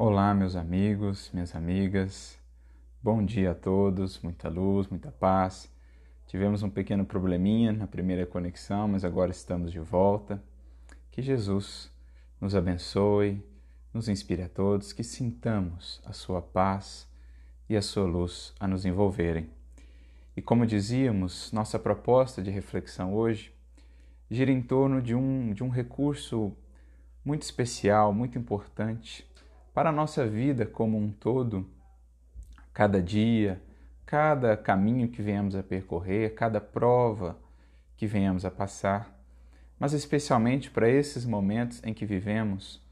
Olá, meus amigos, minhas amigas. Bom dia a todos, muita luz, muita paz. Tivemos um pequeno probleminha na primeira conexão, mas agora estamos de volta. Que Jesus nos abençoe, nos inspire a todos, que sintamos a sua paz e a sua luz a nos envolverem. E como dizíamos, nossa proposta de reflexão hoje gira em torno de um, de um recurso muito especial, muito importante para a nossa vida como um todo, cada dia, cada caminho que venhamos a percorrer, cada prova que venhamos a passar, mas especialmente para esses momentos em que vivemos,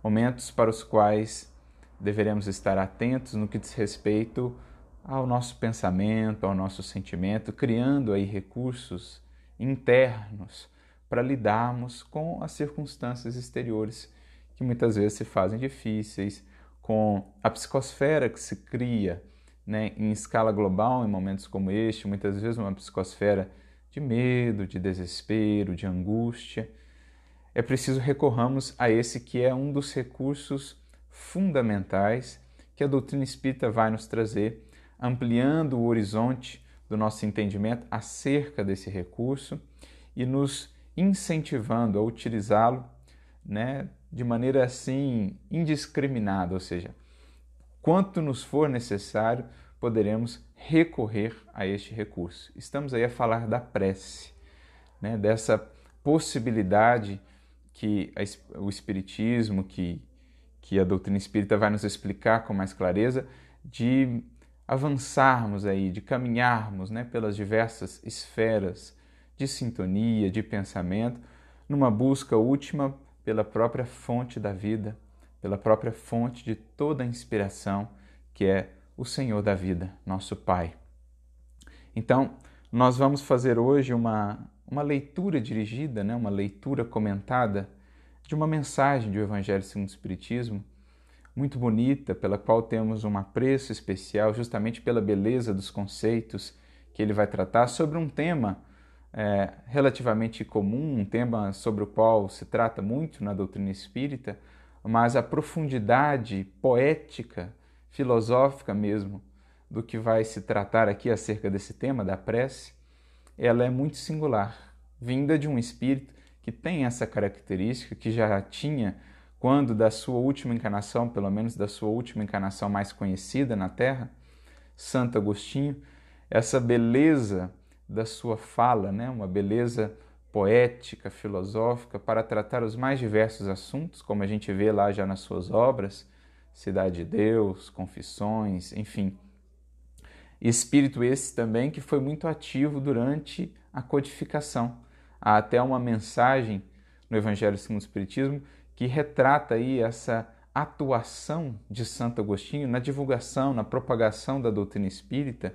momentos para os quais deveremos estar atentos no que diz respeito ao nosso pensamento, ao nosso sentimento, criando aí recursos internos para lidarmos com as circunstâncias exteriores que muitas vezes se fazem difíceis, com a psicosfera que se cria né, em escala global em momentos como este, muitas vezes uma psicosfera de medo, de desespero, de angústia. É preciso recorramos a esse que é um dos recursos fundamentais que a doutrina espírita vai nos trazer, ampliando o horizonte do nosso entendimento acerca desse recurso e nos incentivando a utilizá-lo né, de maneira assim indiscriminada, ou seja, quanto nos for necessário, poderemos recorrer a este recurso. Estamos aí a falar da prece, né, dessa possibilidade que o Espiritismo, que, que a doutrina espírita vai nos explicar com mais clareza, de avançarmos aí, de caminharmos né, pelas diversas esferas de sintonia, de pensamento, numa busca última pela própria fonte da vida, pela própria fonte de toda a inspiração, que é o Senhor da vida, nosso Pai. Então, nós vamos fazer hoje uma, uma leitura dirigida, né, uma leitura comentada de uma mensagem do Evangelho segundo o Espiritismo, muito bonita, pela qual temos um apreço especial, justamente pela beleza dos conceitos que ele vai tratar sobre um tema é, relativamente comum, um tema sobre o qual se trata muito na doutrina espírita, mas a profundidade poética, filosófica mesmo, do que vai se tratar aqui acerca desse tema da prece, ela é muito singular, vinda de um espírito que tem essa característica, que já tinha quando da sua última encarnação, pelo menos da sua última encarnação mais conhecida na Terra, Santo Agostinho, essa beleza da sua fala, né? uma beleza poética, filosófica, para tratar os mais diversos assuntos, como a gente vê lá já nas suas obras, Cidade de Deus, Confissões, enfim. Espírito esse também que foi muito ativo durante a codificação. Há até uma mensagem no Evangelho segundo o Espiritismo que retrata aí essa atuação de Santo Agostinho na divulgação, na propagação da doutrina espírita,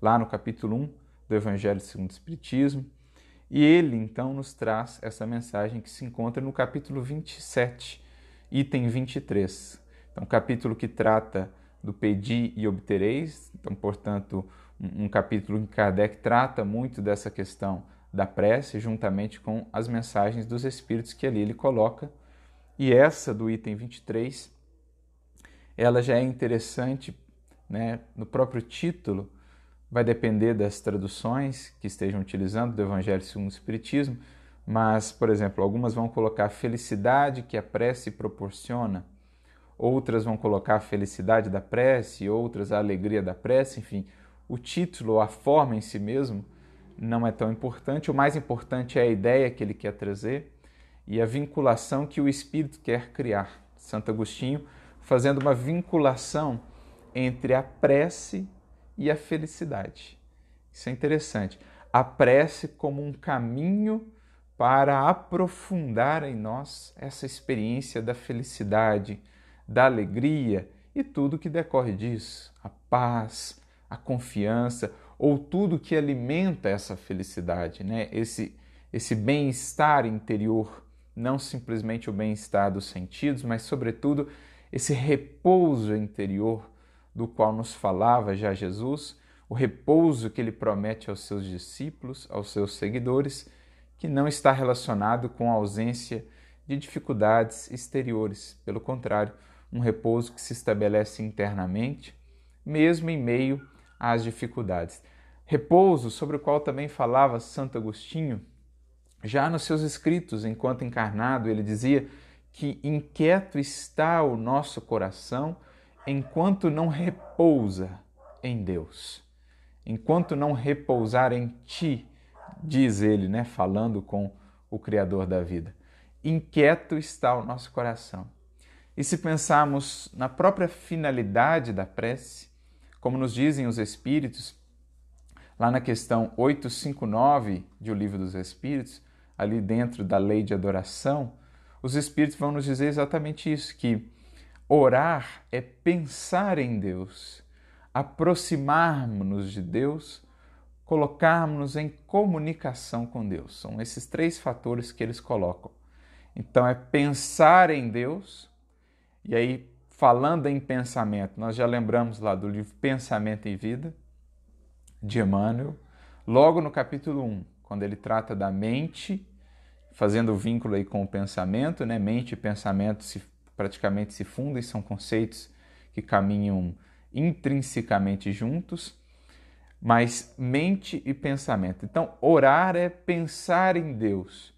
lá no capítulo 1, do Evangelho segundo o Espiritismo. E ele então nos traz essa mensagem que se encontra no capítulo 27, item 23. Então, capítulo que trata do pedir e obtereis, então, portanto, um, capítulo em que Kardec trata muito dessa questão da prece, juntamente com as mensagens dos Espíritos que ali ele coloca. E essa do item 23, ela já é interessante né, no próprio título, vai depender das traduções que estejam utilizando do Evangelho segundo o Espiritismo, mas, por exemplo, algumas vão colocar a felicidade que a prece proporciona, outras vão colocar a felicidade da prece, outras a alegria da prece, enfim, o título, a forma em si mesmo não é tão importante, o mais importante é a ideia que ele quer trazer e a vinculação que o Espírito quer criar. Santo Agostinho fazendo uma vinculação entre a prece e a felicidade. Isso é interessante. A prece como um caminho para aprofundar em nós essa experiência da felicidade, da alegria e tudo que decorre disso, a paz, a confiança ou tudo que alimenta essa felicidade, né? Esse esse bem-estar interior, não simplesmente o bem-estar dos sentidos, mas sobretudo esse repouso interior do qual nos falava já Jesus, o repouso que ele promete aos seus discípulos, aos seus seguidores, que não está relacionado com a ausência de dificuldades exteriores. Pelo contrário, um repouso que se estabelece internamente, mesmo em meio às dificuldades. Repouso sobre o qual também falava Santo Agostinho, já nos seus escritos, enquanto encarnado, ele dizia que inquieto está o nosso coração enquanto não repousa em Deus. Enquanto não repousar em ti, diz ele, né, falando com o Criador da vida. Inquieto está o nosso coração. E se pensarmos na própria finalidade da prece, como nos dizem os Espíritos, lá na questão 859 de O Livro dos Espíritos, ali dentro da lei de adoração, os Espíritos vão nos dizer exatamente isso: que orar é pensar em Deus, aproximarmos-nos de Deus, colocarmos-nos em comunicação com Deus. São esses três fatores que eles colocam. Então, é pensar em Deus, e aí, falando em pensamento, nós já lembramos lá do livro Pensamento e Vida, de Emmanuel, logo no capítulo 1, quando ele trata da mente, fazendo o vínculo aí com o pensamento, né? Mente e pensamento se, praticamente se fundem, são conceitos que caminham intrinsecamente juntos, mas mente e pensamento. Então, orar é pensar em Deus,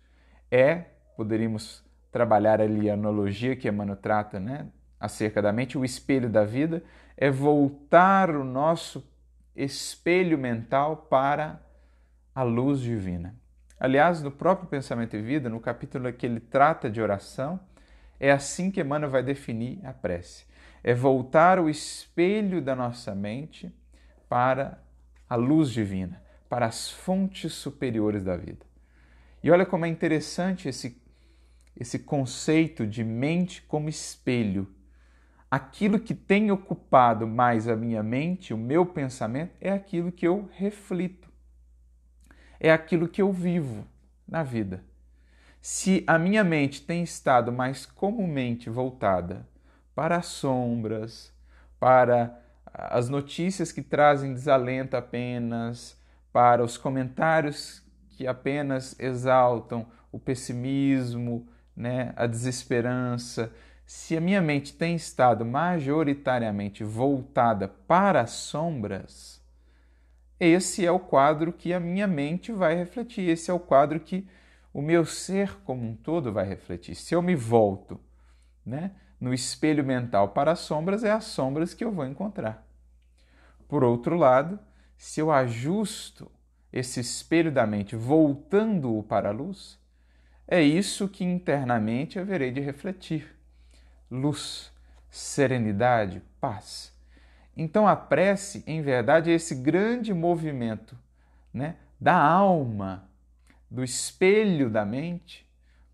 é, poderíamos trabalhar ali a analogia que Emmanuel trata, né? Acerca da mente, o espelho da vida, é voltar o nosso espelho mental para a luz divina. Aliás, no próprio Pensamento e Vida, no capítulo que ele trata de oração, é assim que Emmanuel vai definir a prece. É voltar o espelho da nossa mente para a luz divina, para as fontes superiores da vida. E olha como é interessante esse, esse conceito de mente como espelho aquilo que tem ocupado mais a minha mente, o meu pensamento, é aquilo que eu reflito, é aquilo que eu vivo na vida. Se a minha mente tem estado mais comumente voltada para as sombras, para as notícias que trazem desalento apenas, para os comentários que apenas exaltam o pessimismo, né, a desesperança, se a minha mente tem estado majoritariamente voltada para as sombras, esse é o quadro que a minha mente vai refletir, esse é o quadro que o meu ser como um todo vai refletir. Se eu me volto né, no espelho mental para as sombras, é as sombras que eu vou encontrar. Por outro lado, se eu ajusto esse espelho da mente voltando-o para a luz, é isso que internamente haverei de refletir luz, serenidade, paz. Então a prece, em verdade, é esse grande movimento né, da alma, do espelho da mente,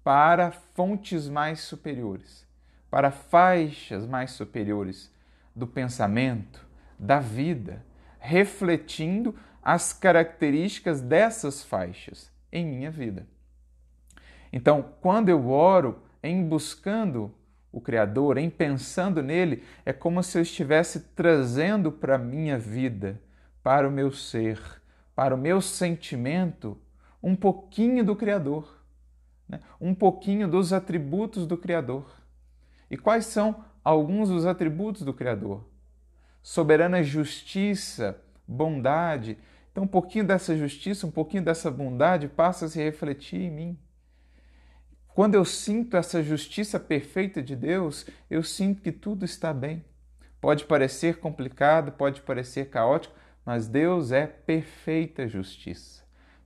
para fontes mais superiores, para faixas mais superiores do pensamento, da vida, refletindo as características dessas faixas em minha vida. Então, quando eu oro em buscando o Criador, em pensando nele, é como se eu estivesse trazendo para a minha vida, para o meu ser, para o meu sentimento, um pouquinho do Criador, né? um pouquinho dos atributos do Criador. E quais são alguns dos atributos do Criador? Soberana justiça, bondade. Então, um pouquinho dessa justiça, um pouquinho dessa bondade passa a se refletir em mim. Quando eu sinto essa justiça perfeita de Deus, eu sinto que tudo está bem. Pode parecer complicado, pode parecer caótico, mas Deus é perfeita justiça.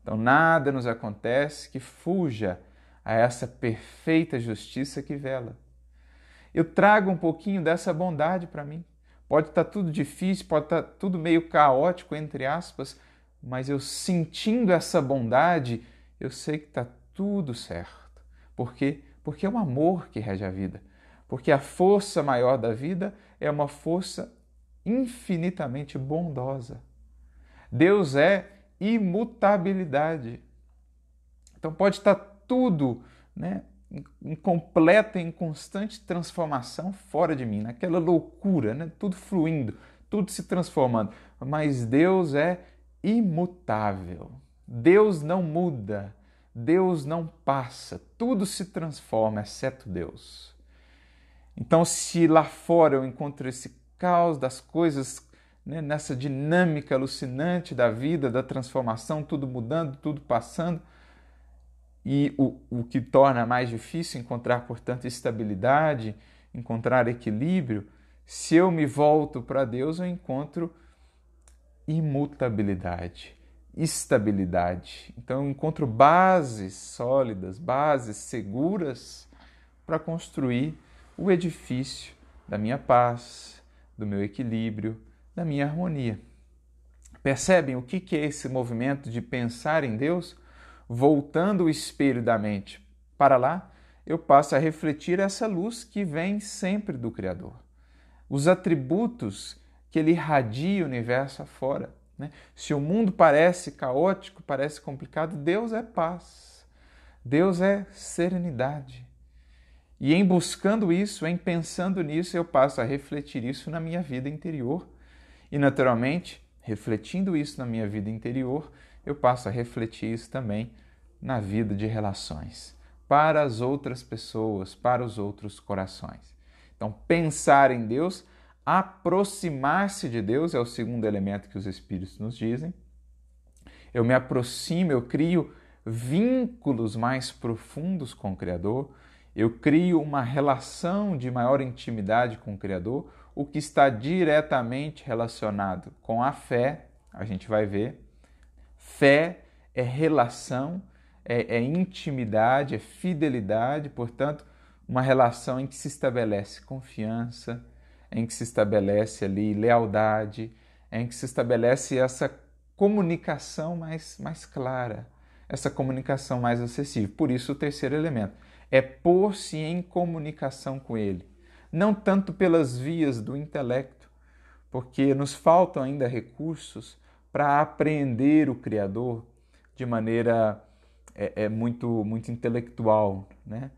Então nada nos acontece que fuja a essa perfeita justiça que vela. Eu trago um pouquinho dessa bondade para mim. Pode estar tá tudo difícil, pode estar tá tudo meio caótico, entre aspas, mas eu sentindo essa bondade, eu sei que está tudo certo. Por quê? Porque é o amor que rege a vida. Porque a força maior da vida é uma força infinitamente bondosa. Deus é imutabilidade. Então pode estar tudo né, em completa, em constante transformação fora de mim, naquela loucura, né, tudo fluindo, tudo se transformando. Mas Deus é imutável. Deus não muda. Deus não passa, tudo se transforma, exceto Deus. Então, se lá fora eu encontro esse caos das coisas, né, nessa dinâmica alucinante da vida, da transformação, tudo mudando, tudo passando, e o, o que torna mais difícil encontrar, portanto, estabilidade, encontrar equilíbrio, se eu me volto para Deus, eu encontro imutabilidade, estabilidade. Então, eu encontro bases sólidas, bases seguras para construir o edifício da minha paz, do meu equilíbrio, da minha harmonia. Percebem o que é esse movimento de pensar em Deus? Voltando o espelho da mente para lá, eu passo a refletir essa luz que vem sempre do Criador. Os atributos que ele irradia o universo afora. Né? Se o mundo parece caótico, parece complicado, Deus é paz. Deus é serenidade. E em buscando isso, em pensando nisso, eu passo a refletir isso na minha vida interior. E, naturalmente, refletindo isso na minha vida interior, eu passo a refletir isso também na vida de relações, para as outras pessoas, para os outros corações. Então, pensar em Deus, aproximar-se de Deus é o segundo elemento que os Espíritos nos dizem. Eu me aproximo, eu crio vínculos mais profundos com o Criador eu crio uma relação de maior intimidade com o Criador, o que está diretamente relacionado com a fé, a gente vai ver. Fé é relação, é, é intimidade, é fidelidade, portanto, uma relação em que se estabelece confiança, em que se estabelece ali lealdade, em que se estabelece essa comunicação mais, mais clara, essa comunicação mais acessível. Por isso, o terceiro elemento é pôr-se em comunicação com Ele, não tanto pelas vias do intelecto, porque nos faltam ainda recursos para apreender o Criador de maneira é, é muito, muito intelectual. Né?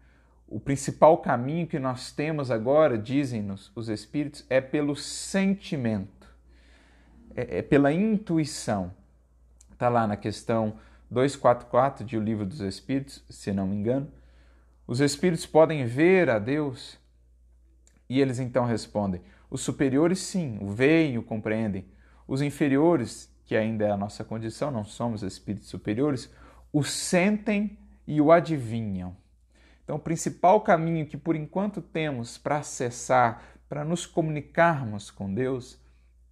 O principal caminho que nós temos agora, dizem-nos os Espíritos, é pelo sentimento, é, é pela intuição. Está lá na questão 244 de O Livro dos Espíritos, se não me engano os espíritos podem ver a Deus? E eles então respondem: os superiores sim, o veem o compreendem. Os inferiores, que ainda é a nossa condição, não somos espíritos superiores, o sentem e o adivinham. Então, o principal caminho que por enquanto temos para acessar, para nos comunicarmos com Deus,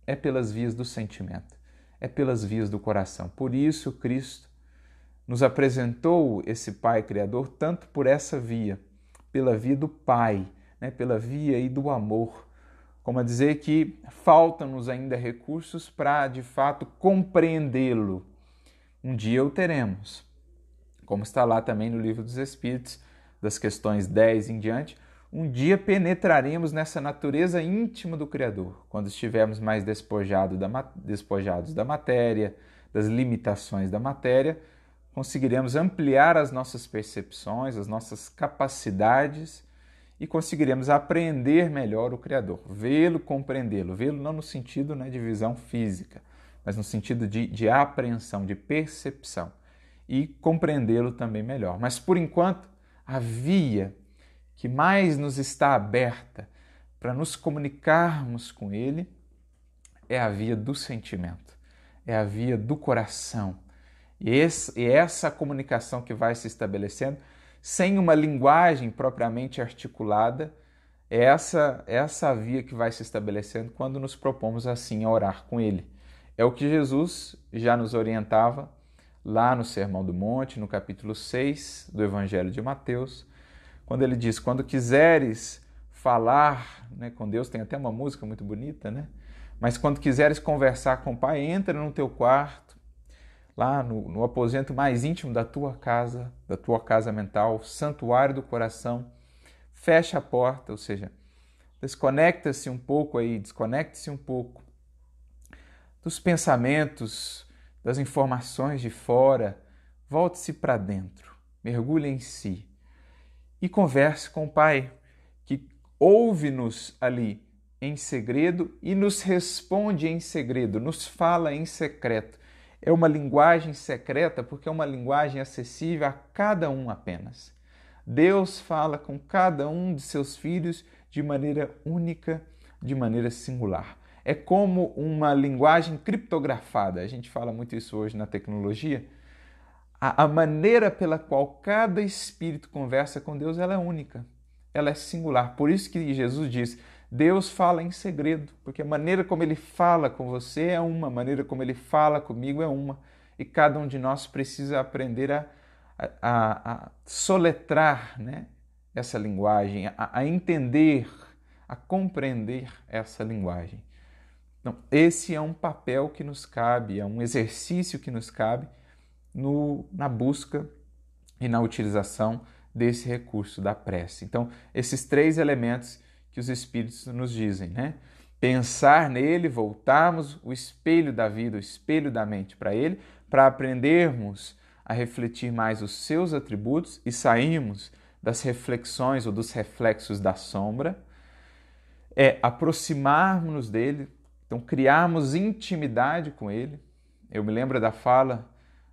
é pelas vias do sentimento, é pelas vias do coração. Por isso, Cristo nos apresentou esse Pai Criador tanto por essa via, pela via do Pai, né, pela via do amor, como a dizer que faltam-nos ainda recursos para de fato compreendê-lo. Um dia o teremos, como está lá também no Livro dos Espíritos, das questões 10 em diante. Um dia penetraremos nessa natureza íntima do Criador, quando estivermos mais despojados da, despojados da matéria, das limitações da matéria conseguiremos ampliar as nossas percepções, as nossas capacidades e conseguiremos apreender melhor o Criador, vê-lo, compreendê-lo, vê-lo não no sentido né, de visão física, mas no sentido de, de apreensão, de percepção. E compreendê-lo também melhor. Mas por enquanto, a via que mais nos está aberta para nos comunicarmos com Ele é a via do sentimento, é a via do coração. E essa comunicação que vai se estabelecendo, sem uma linguagem propriamente articulada, é essa, essa via que vai se estabelecendo quando nos propomos assim a orar com Ele. É o que Jesus já nos orientava lá no Sermão do Monte, no capítulo 6 do Evangelho de Mateus, quando ele diz: Quando quiseres falar né, com Deus, tem até uma música muito bonita, né? Mas quando quiseres conversar com o Pai, entra no teu quarto lá no, no aposento mais íntimo da tua casa, da tua casa mental, santuário do coração, fecha a porta, ou seja, desconecta-se um pouco aí, desconecte-se um pouco dos pensamentos, das informações de fora, volte-se para dentro, mergulhe em si e converse com o Pai, que ouve-nos ali em segredo e nos responde em segredo, nos fala em secreto é uma linguagem secreta porque é uma linguagem acessível a cada um apenas. Deus fala com cada um de seus filhos de maneira única, de maneira singular. É como uma linguagem criptografada. A gente fala muito isso hoje na tecnologia. A, a maneira pela qual cada espírito conversa com Deus ela é única, ela é singular. Por isso que Jesus diz: Deus fala em segredo, porque a maneira como ele fala com você é uma, a maneira como ele fala comigo é uma, e cada um de nós precisa aprender a, a, a soletrar né, essa linguagem, a, a entender, a compreender essa linguagem. Então, esse é um papel que nos cabe, é um exercício que nos cabe no, na busca e na utilização desse recurso da prece. Então, esses três elementos que os Espíritos nos dizem, né? Pensar nele, voltarmos o espelho da vida, o espelho da mente para ele, para aprendermos a refletir mais os seus atributos e sairmos das reflexões ou dos reflexos da sombra, é aproximarmos dele, então criarmos intimidade com ele. Eu me lembro da fala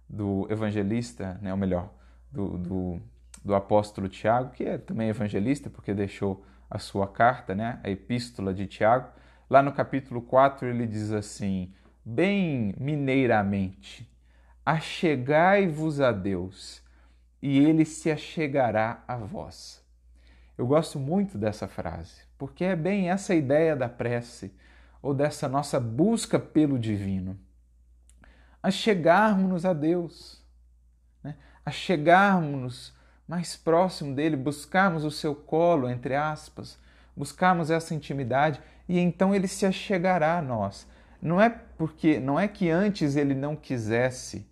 do evangelista, né, ou melhor, do, do, do apóstolo Tiago, que é também evangelista, porque deixou a sua carta, né, a epístola de Tiago. Lá no capítulo 4 ele diz assim, bem mineiramente: Achegai-vos a Deus, e ele se achegará a vós. Eu gosto muito dessa frase, porque é bem essa ideia da prece, ou dessa nossa busca pelo divino. Achegarmos-nos a Deus, né? achegarmos-nos mais próximo dele, buscarmos o seu colo, entre aspas, buscarmos essa intimidade e então ele se achegará a nós. Não é porque não é que antes ele não quisesse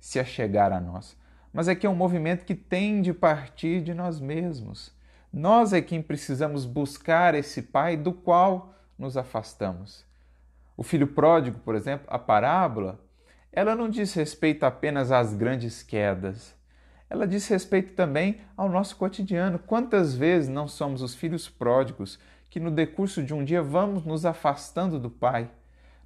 se achegar a nós, mas é que é um movimento que tem de partir de nós mesmos. Nós é quem precisamos buscar esse Pai do qual nos afastamos. O filho pródigo, por exemplo, a parábola, ela não diz respeito apenas às grandes quedas, ela diz respeito também ao nosso cotidiano. Quantas vezes não somos os filhos pródigos que, no decurso de um dia, vamos nos afastando do Pai,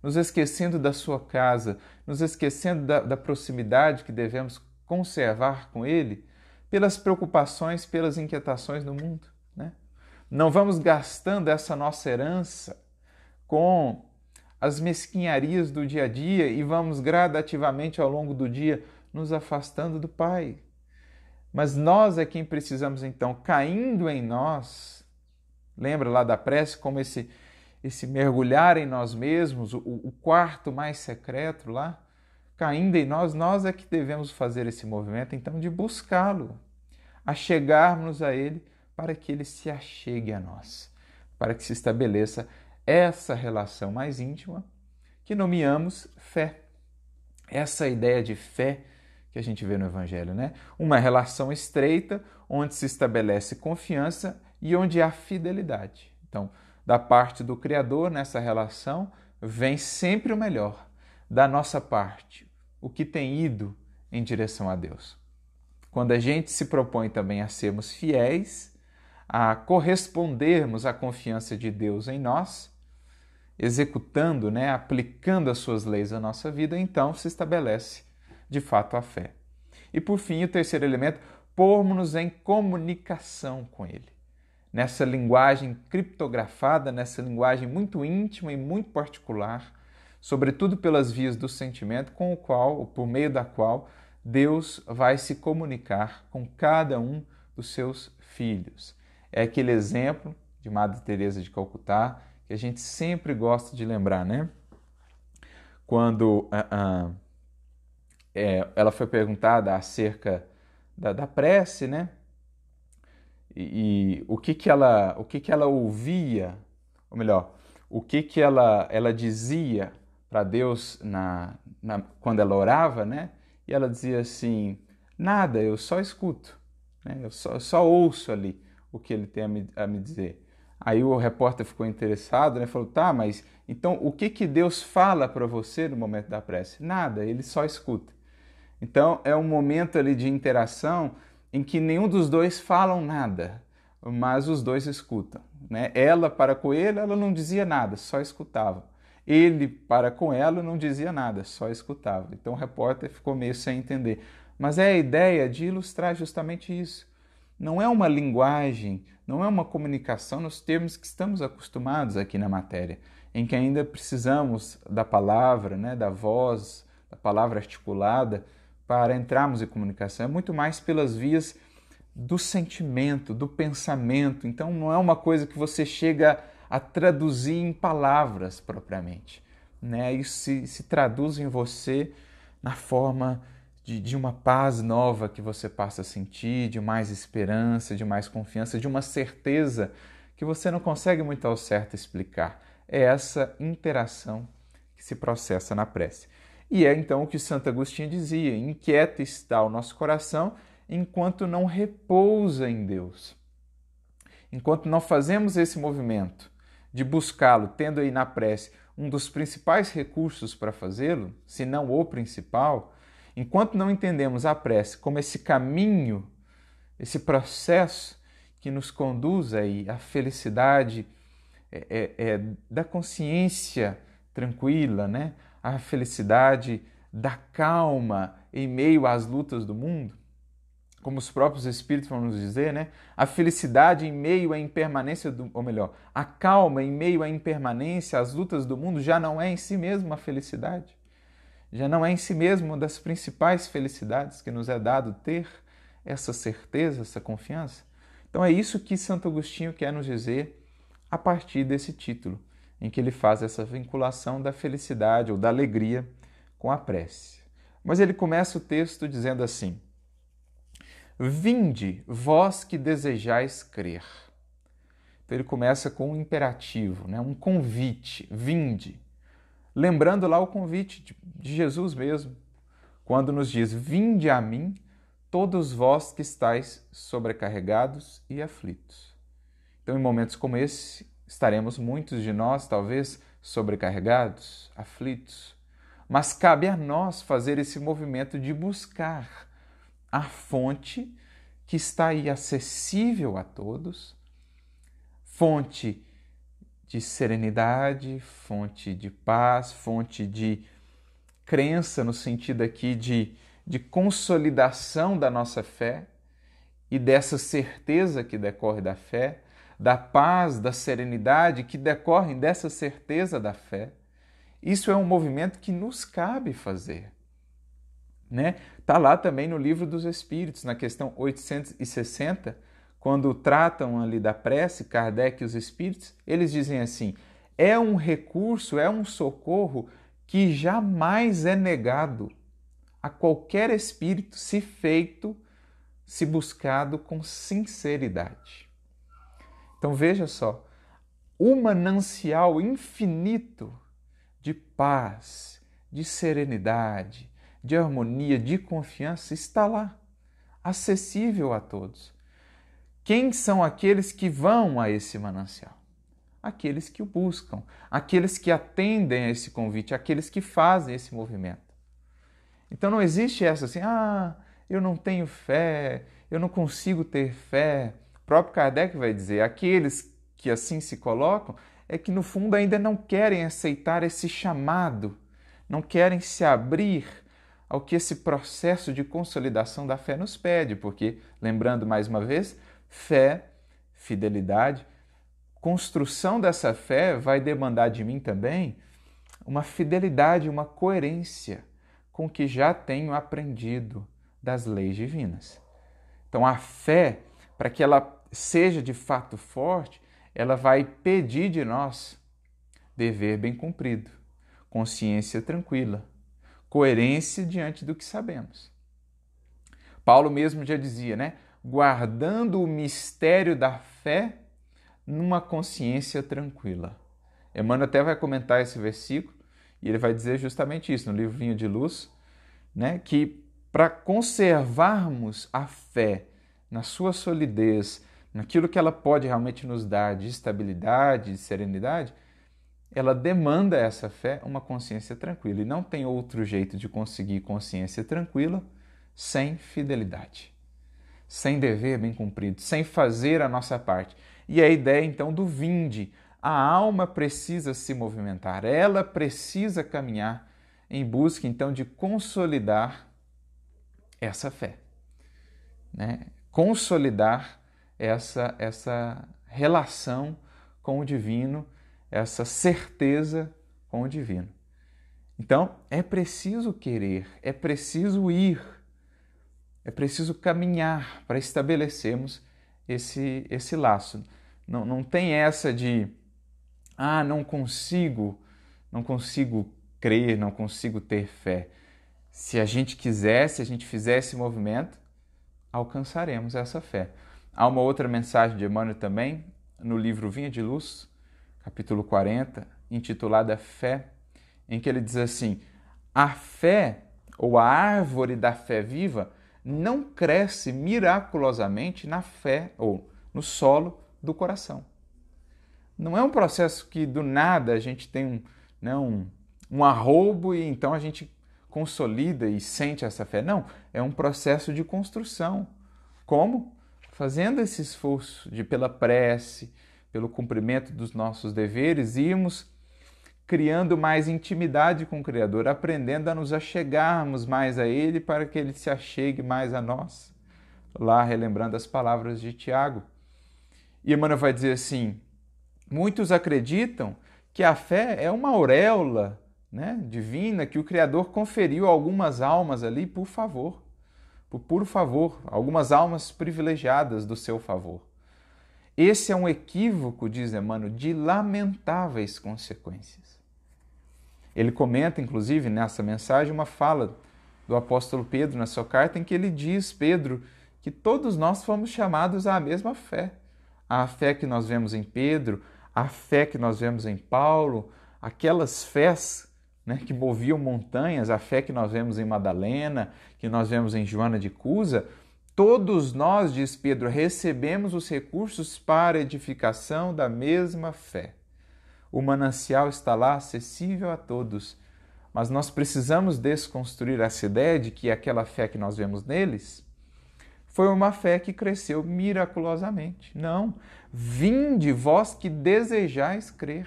nos esquecendo da Sua casa, nos esquecendo da, da proximidade que devemos conservar com Ele, pelas preocupações, pelas inquietações do mundo. Né? Não vamos gastando essa nossa herança com as mesquinharias do dia a dia e vamos gradativamente ao longo do dia nos afastando do Pai. Mas nós é quem precisamos então, caindo em nós, lembra lá da prece como esse esse mergulhar em nós mesmos, o, o quarto mais secreto lá, caindo em nós, nós é que devemos fazer esse movimento então de buscá-lo, achegarmos a ele para que ele se achegue a nós, para que se estabeleça essa relação mais íntima que nomeamos fé. Essa ideia de fé que a gente vê no Evangelho, né? Uma relação estreita, onde se estabelece confiança e onde há fidelidade. Então, da parte do Criador, nessa relação, vem sempre o melhor. Da nossa parte, o que tem ido em direção a Deus. Quando a gente se propõe também a sermos fiéis, a correspondermos à confiança de Deus em nós, executando, né, aplicando as suas leis à nossa vida, então se estabelece de fato a fé. E por fim, o terceiro elemento, pormos-nos em comunicação com Ele. Nessa linguagem criptografada, nessa linguagem muito íntima e muito particular, sobretudo pelas vias do sentimento, com o qual, por meio da qual, Deus vai se comunicar com cada um dos seus filhos. É aquele exemplo de Madre Teresa de Calcutá que a gente sempre gosta de lembrar, né? Quando uh, uh, é, ela foi perguntada acerca da, da prece, né? E, e, o que que ela, o que que ela ouvia, ou melhor, o que que ela, ela dizia para Deus na, na, quando ela orava, né? E ela dizia assim: nada, eu só escuto, né? eu, só, eu só ouço ali o que ele tem a me, a me dizer. Aí o repórter ficou interessado, né? Falou: tá, mas então o que que Deus fala para você no momento da prece? Nada, ele só escuta. Então é um momento ali de interação em que nenhum dos dois falam nada, mas os dois escutam. Né? Ela para com ele, ela não dizia nada, só escutava. Ele para com ela não dizia nada, só escutava. Então o repórter ficou meio sem entender. Mas é a ideia de ilustrar justamente isso, não é uma linguagem, não é uma comunicação nos termos que estamos acostumados aqui na matéria, em que ainda precisamos da palavra, né, da voz, da palavra articulada para entrarmos em comunicação. É muito mais pelas vias do sentimento, do pensamento. Então não é uma coisa que você chega a traduzir em palavras propriamente. Né? Isso se, se traduz em você na forma de, de uma paz nova que você passa a sentir, de mais esperança, de mais confiança, de uma certeza que você não consegue muito ao certo explicar. É essa interação que se processa na prece. E é então o que Santo Agostinho dizia: inquieto está o nosso coração enquanto não repousa em Deus. Enquanto não fazemos esse movimento de buscá-lo, tendo aí na prece um dos principais recursos para fazê-lo, se não o principal, Enquanto não entendemos a prece como esse caminho, esse processo que nos conduz aí à felicidade é, é, é, da consciência tranquila, né? A felicidade da calma em meio às lutas do mundo, como os próprios Espíritos vão nos dizer, né? a felicidade em meio à impermanência, do, ou melhor, a calma em meio à impermanência, às lutas do mundo, já não é em si mesmo a felicidade já não é em si mesmo uma das principais felicidades que nos é dado ter essa certeza, essa confiança? Então é isso que Santo Agostinho quer nos dizer a partir desse título, em que ele faz essa vinculação da felicidade ou da alegria com a prece. Mas ele começa o texto dizendo assim: Vinde, vós que desejais crer. Então ele começa com um imperativo, né? um convite, vinde lembrando lá o convite de Jesus mesmo, quando nos diz: Vinde a mim, todos vós que estáis sobrecarregados e aflitos. Então, em momentos como esse, estaremos muitos de nós, talvez, sobrecarregados, aflitos, mas cabe a nós fazer esse movimento de buscar a fonte que está aí acessível a todos, fonte de serenidade, fonte de paz, fonte de crença, no sentido aqui de, de consolidação da nossa fé e dessa certeza que decorre da fé, da paz, da serenidade que decorrem dessa certeza da fé. Isso é um movimento que nos cabe fazer. Né? Tá lá também no livro dos Espíritos, na questão 860, quando tratam ali da prece, Kardec e os espíritos, eles dizem assim: é um recurso, é um socorro que jamais é negado a qualquer espírito se feito, se buscado com sinceridade. Então veja só, o manancial infinito de paz, de serenidade, de harmonia, de confiança está lá, acessível a todos. Quem são aqueles que vão a esse manancial? Aqueles que o buscam, aqueles que atendem a esse convite, aqueles que fazem esse movimento. Então não existe essa assim, ah, eu não tenho fé, eu não consigo ter fé. Próprio Kardec vai dizer, aqueles que assim se colocam é que no fundo ainda não querem aceitar esse chamado, não querem se abrir ao que esse processo de consolidação da fé nos pede, porque, lembrando mais uma vez, fé, fidelidade. Construção dessa fé vai demandar de mim também uma fidelidade, uma coerência com o que já tenho aprendido das leis divinas. Então, a fé, para que ela seja de fato forte, ela vai pedir de nós dever bem cumprido, consciência tranquila, coerência diante do que sabemos. Paulo mesmo já dizia, né? guardando o mistério da fé numa consciência tranquila. Emmanuel até vai comentar esse versículo e ele vai dizer justamente isso no livro Vinho de Luz, né, que para conservarmos a fé na sua solidez, naquilo que ela pode realmente nos dar de estabilidade, de serenidade, ela demanda essa fé uma consciência tranquila. E não tem outro jeito de conseguir consciência tranquila sem fidelidade sem dever bem cumprido, sem fazer a nossa parte. E a ideia então do vinde. A alma precisa se movimentar, ela precisa caminhar em busca então de consolidar essa fé. Né? consolidar essa, essa relação com o divino, essa certeza com o divino. Então, é preciso querer, é preciso ir, é preciso caminhar para estabelecermos esse, esse laço. Não, não tem essa de, ah, não consigo, não consigo crer, não consigo ter fé. Se a gente quisesse, se a gente fizesse movimento, alcançaremos essa fé. Há uma outra mensagem de Emmanuel também, no livro Vinha de Luz, capítulo 40, intitulada Fé, em que ele diz assim: a fé ou a árvore da fé viva não cresce miraculosamente na fé ou no solo do coração. Não é um processo que do nada a gente tem um, né, um, um arrobo e então a gente consolida e sente essa fé. Não, é um processo de construção. Como? Fazendo esse esforço de, pela prece, pelo cumprimento dos nossos deveres, irmos criando mais intimidade com o Criador, aprendendo a nos achegarmos mais a Ele para que Ele se achegue mais a nós. Lá, relembrando as palavras de Tiago. E Emmanuel vai dizer assim: muitos acreditam que a fé é uma auréola né, divina que o Criador conferiu a algumas almas ali por favor, por puro favor, algumas almas privilegiadas do seu favor. Esse é um equívoco, diz Emmanuel, de lamentáveis consequências. Ele comenta, inclusive, nessa mensagem, uma fala do apóstolo Pedro na sua carta, em que ele diz, Pedro, que todos nós fomos chamados à mesma fé. A fé que nós vemos em Pedro, a fé que nós vemos em Paulo, aquelas fés né, que moviam montanhas, a fé que nós vemos em Madalena, que nós vemos em Joana de Cusa, todos nós, diz Pedro, recebemos os recursos para edificação da mesma fé. O manancial está lá acessível a todos, mas nós precisamos desconstruir essa ideia de que aquela fé que nós vemos neles foi uma fé que cresceu miraculosamente. Não. Vinde vós que desejais crer.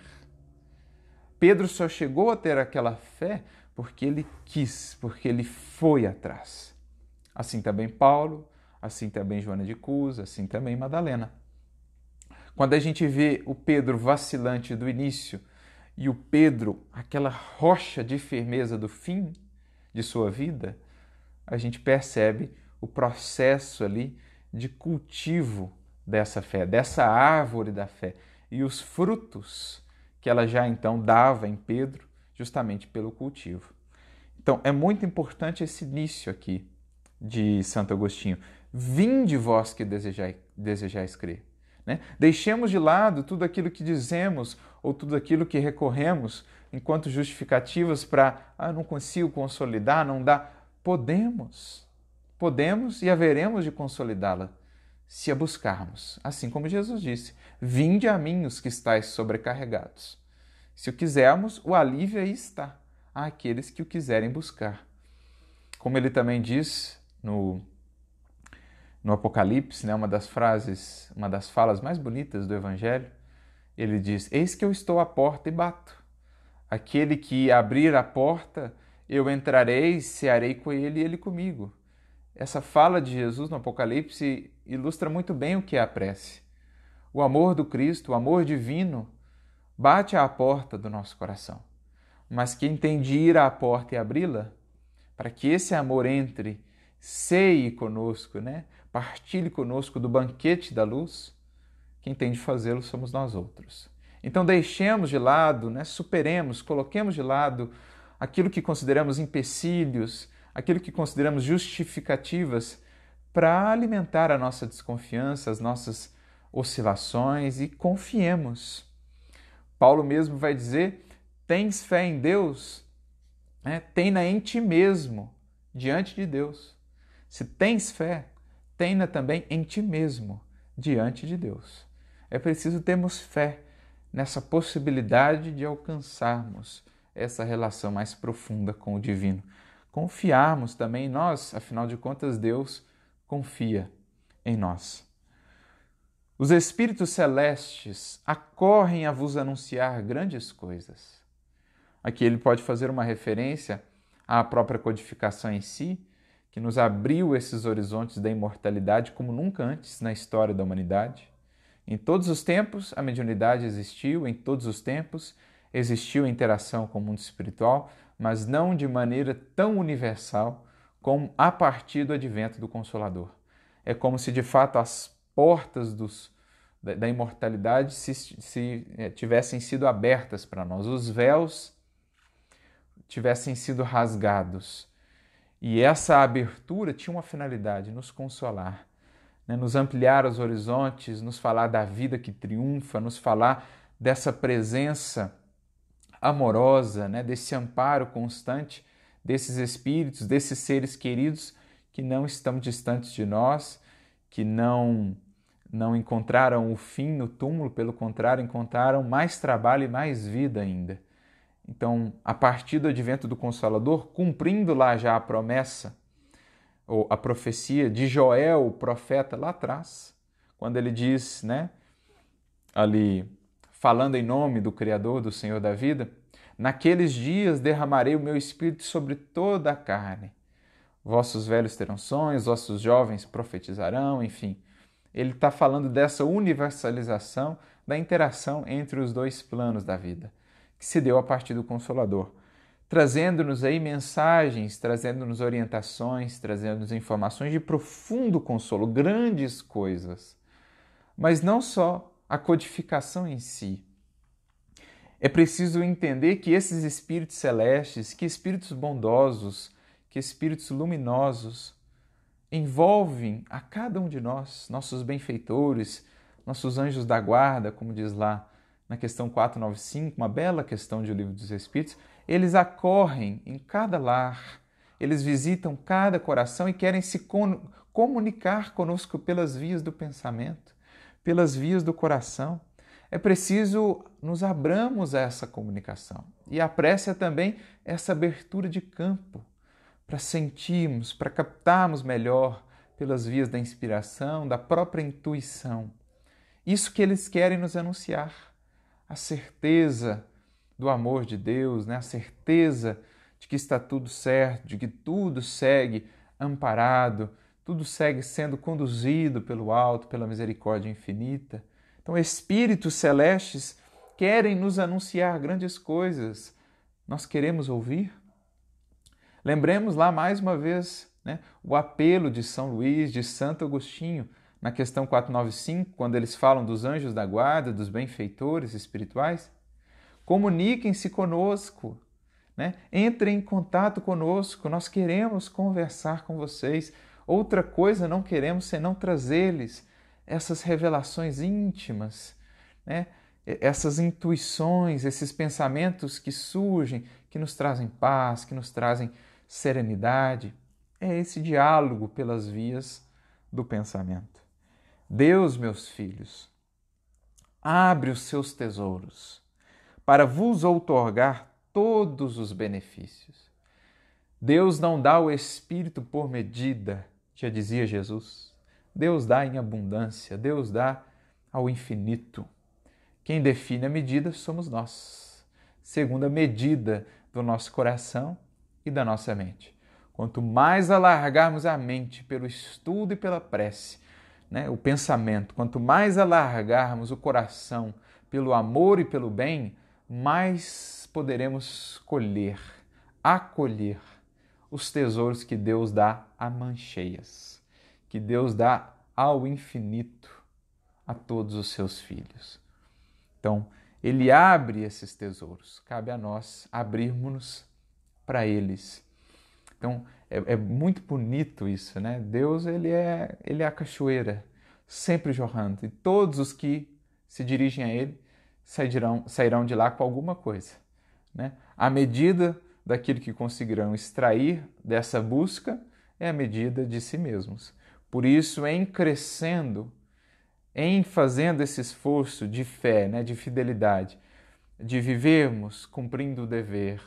Pedro só chegou a ter aquela fé porque ele quis, porque ele foi atrás. Assim também Paulo, assim também Joana de Cusa, assim também Madalena. Quando a gente vê o Pedro vacilante do início e o Pedro, aquela rocha de firmeza do fim de sua vida, a gente percebe o processo ali de cultivo dessa fé, dessa árvore da fé e os frutos que ela já então dava em Pedro, justamente pelo cultivo. Então, é muito importante esse início aqui de Santo Agostinho. Vinde vós que desejais, crer. Né? Deixemos de lado tudo aquilo que dizemos ou tudo aquilo que recorremos enquanto justificativas para, ah, não consigo consolidar, não dá. Podemos, podemos e haveremos de consolidá-la se a buscarmos. Assim como Jesus disse: Vinde a mim os que estáis sobrecarregados. Se o quisermos, o alívio aí está àqueles que o quiserem buscar. Como ele também diz no, no Apocalipse, né, uma das frases, uma das falas mais bonitas do Evangelho, ele diz: Eis que eu estou à porta e bato. Aquele que abrir a porta, eu entrarei, cearei com ele e ele comigo. Essa fala de Jesus no Apocalipse ilustra muito bem o que é a prece. O amor do Cristo, o amor divino, bate à porta do nosso coração. Mas quem tem de ir à porta e abri-la, para que esse amor entre, ceie conosco, né? partilhe conosco do banquete da luz, quem tem de fazê-lo somos nós outros. Então deixemos de lado, né? superemos, coloquemos de lado aquilo que consideramos empecilhos, aquilo que consideramos justificativas para alimentar a nossa desconfiança, as nossas oscilações e confiemos. Paulo mesmo vai dizer: tens fé em Deus, né? tenha em ti mesmo, diante de Deus. Se tens fé, tenha também em ti mesmo, diante de Deus. É preciso termos fé nessa possibilidade de alcançarmos essa relação mais profunda com o divino. Confiarmos também em nós, afinal de contas, Deus confia em nós. Os espíritos celestes acorrem a vos anunciar grandes coisas. Aqui ele pode fazer uma referência à própria codificação em si, que nos abriu esses horizontes da imortalidade como nunca antes na história da humanidade. Em todos os tempos, a mediunidade existiu, em todos os tempos, existiu interação com o mundo espiritual, mas não de maneira tão universal como a partir do advento do Consolador. É como se de fato as portas dos, da, da imortalidade se, se é, tivessem sido abertas para nós, os véus tivessem sido rasgados. E essa abertura tinha uma finalidade: nos consolar, né? nos ampliar os horizontes, nos falar da vida que triunfa, nos falar dessa presença amorosa, né? desse amparo constante desses espíritos, desses seres queridos que não estão distantes de nós, que não não encontraram o fim no túmulo, pelo contrário, encontraram mais trabalho e mais vida ainda. Então, a partir do advento do Consolador, cumprindo lá já a promessa, ou a profecia de Joel, o profeta, lá atrás, quando ele diz, né, ali, falando em nome do Criador, do Senhor da vida, Naqueles dias derramarei o meu espírito sobre toda a carne. Vossos velhos terão sonhos, vossos jovens profetizarão, enfim. Ele está falando dessa universalização da interação entre os dois planos da vida, que se deu a partir do Consolador, trazendo-nos aí mensagens, trazendo-nos orientações, trazendo-nos informações de profundo consolo, grandes coisas. Mas não só a codificação em si, é preciso entender que esses espíritos celestes, que espíritos bondosos, que espíritos luminosos, envolvem a cada um de nós, nossos benfeitores, nossos anjos da guarda, como diz lá na questão 495, uma bela questão de O Livro dos Espíritos, eles acorrem em cada lar, eles visitam cada coração e querem se comunicar conosco pelas vias do pensamento, pelas vias do coração é preciso nos abramos a essa comunicação. E a prece é também essa abertura de campo para sentirmos, para captarmos melhor pelas vias da inspiração, da própria intuição. Isso que eles querem nos anunciar, a certeza do amor de Deus, né? a certeza de que está tudo certo, de que tudo segue amparado, tudo segue sendo conduzido pelo alto, pela misericórdia infinita. Então, espíritos celestes querem nos anunciar grandes coisas. Nós queremos ouvir? Lembremos lá mais uma vez né, o apelo de São Luís, de Santo Agostinho, na questão 495, quando eles falam dos anjos da guarda, dos benfeitores espirituais. Comuniquem-se conosco, né? entrem em contato conosco, nós queremos conversar com vocês. Outra coisa não queremos senão trazer-lhes essas revelações íntimas, né? essas intuições, esses pensamentos que surgem, que nos trazem paz, que nos trazem serenidade. É esse diálogo pelas vias do pensamento. Deus, meus filhos, abre os seus tesouros para vos outorgar todos os benefícios. Deus não dá o Espírito por medida, já dizia Jesus. Deus dá em abundância, Deus dá ao infinito. Quem define a medida somos nós, segundo a medida do nosso coração e da nossa mente. Quanto mais alargarmos a mente pelo estudo e pela prece, né, o pensamento, quanto mais alargarmos o coração pelo amor e pelo bem, mais poderemos colher, acolher os tesouros que Deus dá a mancheias que Deus dá ao infinito a todos os seus filhos. Então, ele abre esses tesouros, cabe a nós abrirmos-nos para eles. Então, é, é, muito bonito isso, né? Deus, ele é, ele é a cachoeira, sempre jorrando, e todos os que se dirigem a ele sairão, sairão de lá com alguma coisa, né? À medida daquilo que conseguirão extrair dessa busca, é a medida de si mesmos. Por isso, em crescendo, em fazendo esse esforço de fé, né, de fidelidade, de vivermos cumprindo o dever,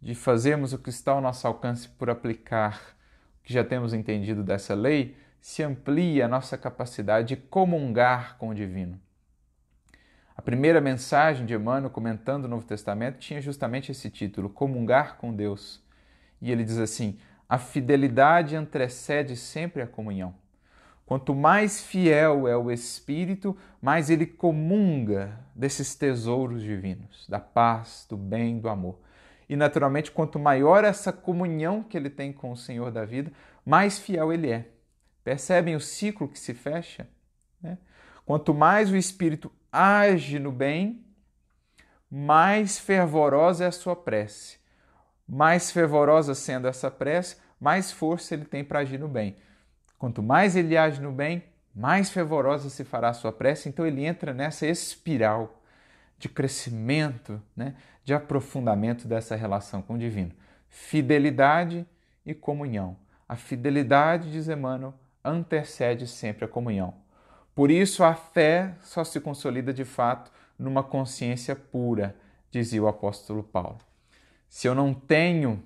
de fazermos o que está ao nosso alcance por aplicar o que já temos entendido dessa lei, se amplia a nossa capacidade de comungar com o divino. A primeira mensagem de Emmanuel comentando o Novo Testamento tinha justamente esse título, Comungar com Deus. E ele diz assim: A fidelidade antecede sempre a comunhão. Quanto mais fiel é o Espírito, mais ele comunga desses tesouros divinos, da paz, do bem, do amor. E, naturalmente, quanto maior essa comunhão que ele tem com o Senhor da vida, mais fiel ele é. Percebem o ciclo que se fecha? Né? Quanto mais o Espírito age no bem, mais fervorosa é a sua prece. Mais fervorosa sendo essa prece, mais força ele tem para agir no bem. Quanto mais ele age no bem, mais fervorosa se fará a sua prece. Então ele entra nessa espiral de crescimento, né, de aprofundamento dessa relação com o divino. Fidelidade e comunhão. A fidelidade, diz Emmanuel, antecede sempre a comunhão. Por isso, a fé só se consolida de fato numa consciência pura, dizia o apóstolo Paulo. Se eu não tenho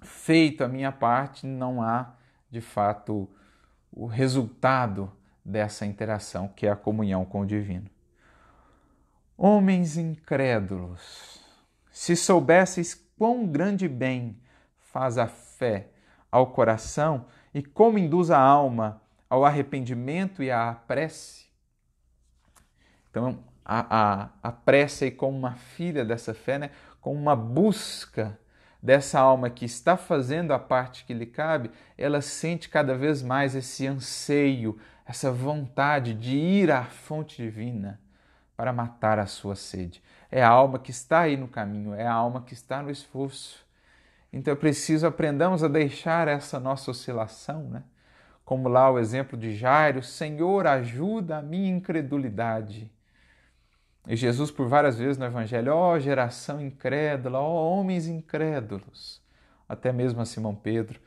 feito a minha parte, não há de fato o resultado dessa interação, que é a comunhão com o divino. Homens incrédulos, se soubesseis quão grande bem faz a fé ao coração e como induz a alma ao arrependimento e à prece. Então, a, a, a prece aí como uma filha dessa fé, né? como uma busca dessa alma que está fazendo a parte que lhe cabe, ela sente cada vez mais esse anseio, essa vontade de ir à fonte divina para matar a sua sede. É a alma que está aí no caminho, é a alma que está no esforço. Então é preciso aprendamos a deixar essa nossa oscilação, né? Como lá o exemplo de Jairo, Senhor, ajuda a minha incredulidade. E Jesus, por várias vezes no Evangelho, ó oh, geração incrédula, ó oh, homens incrédulos, até mesmo a Simão Pedro.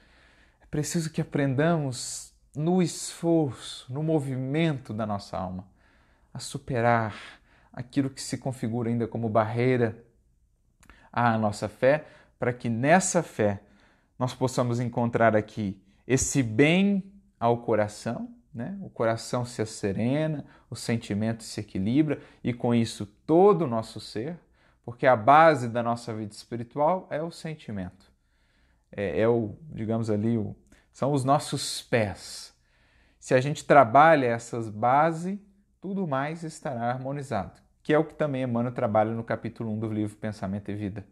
É preciso que aprendamos no esforço, no movimento da nossa alma, a superar aquilo que se configura ainda como barreira à nossa fé, para que nessa fé nós possamos encontrar aqui esse bem ao coração, né? o coração se serena, o sentimento se equilibra e com isso todo o nosso ser, porque a base da nossa vida espiritual é o sentimento. É, é o, digamos ali, o, são os nossos pés. Se a gente trabalha essas bases, tudo mais estará harmonizado, que é o que também Emmanuel trabalha no capítulo 1 do livro Pensamento e Vida.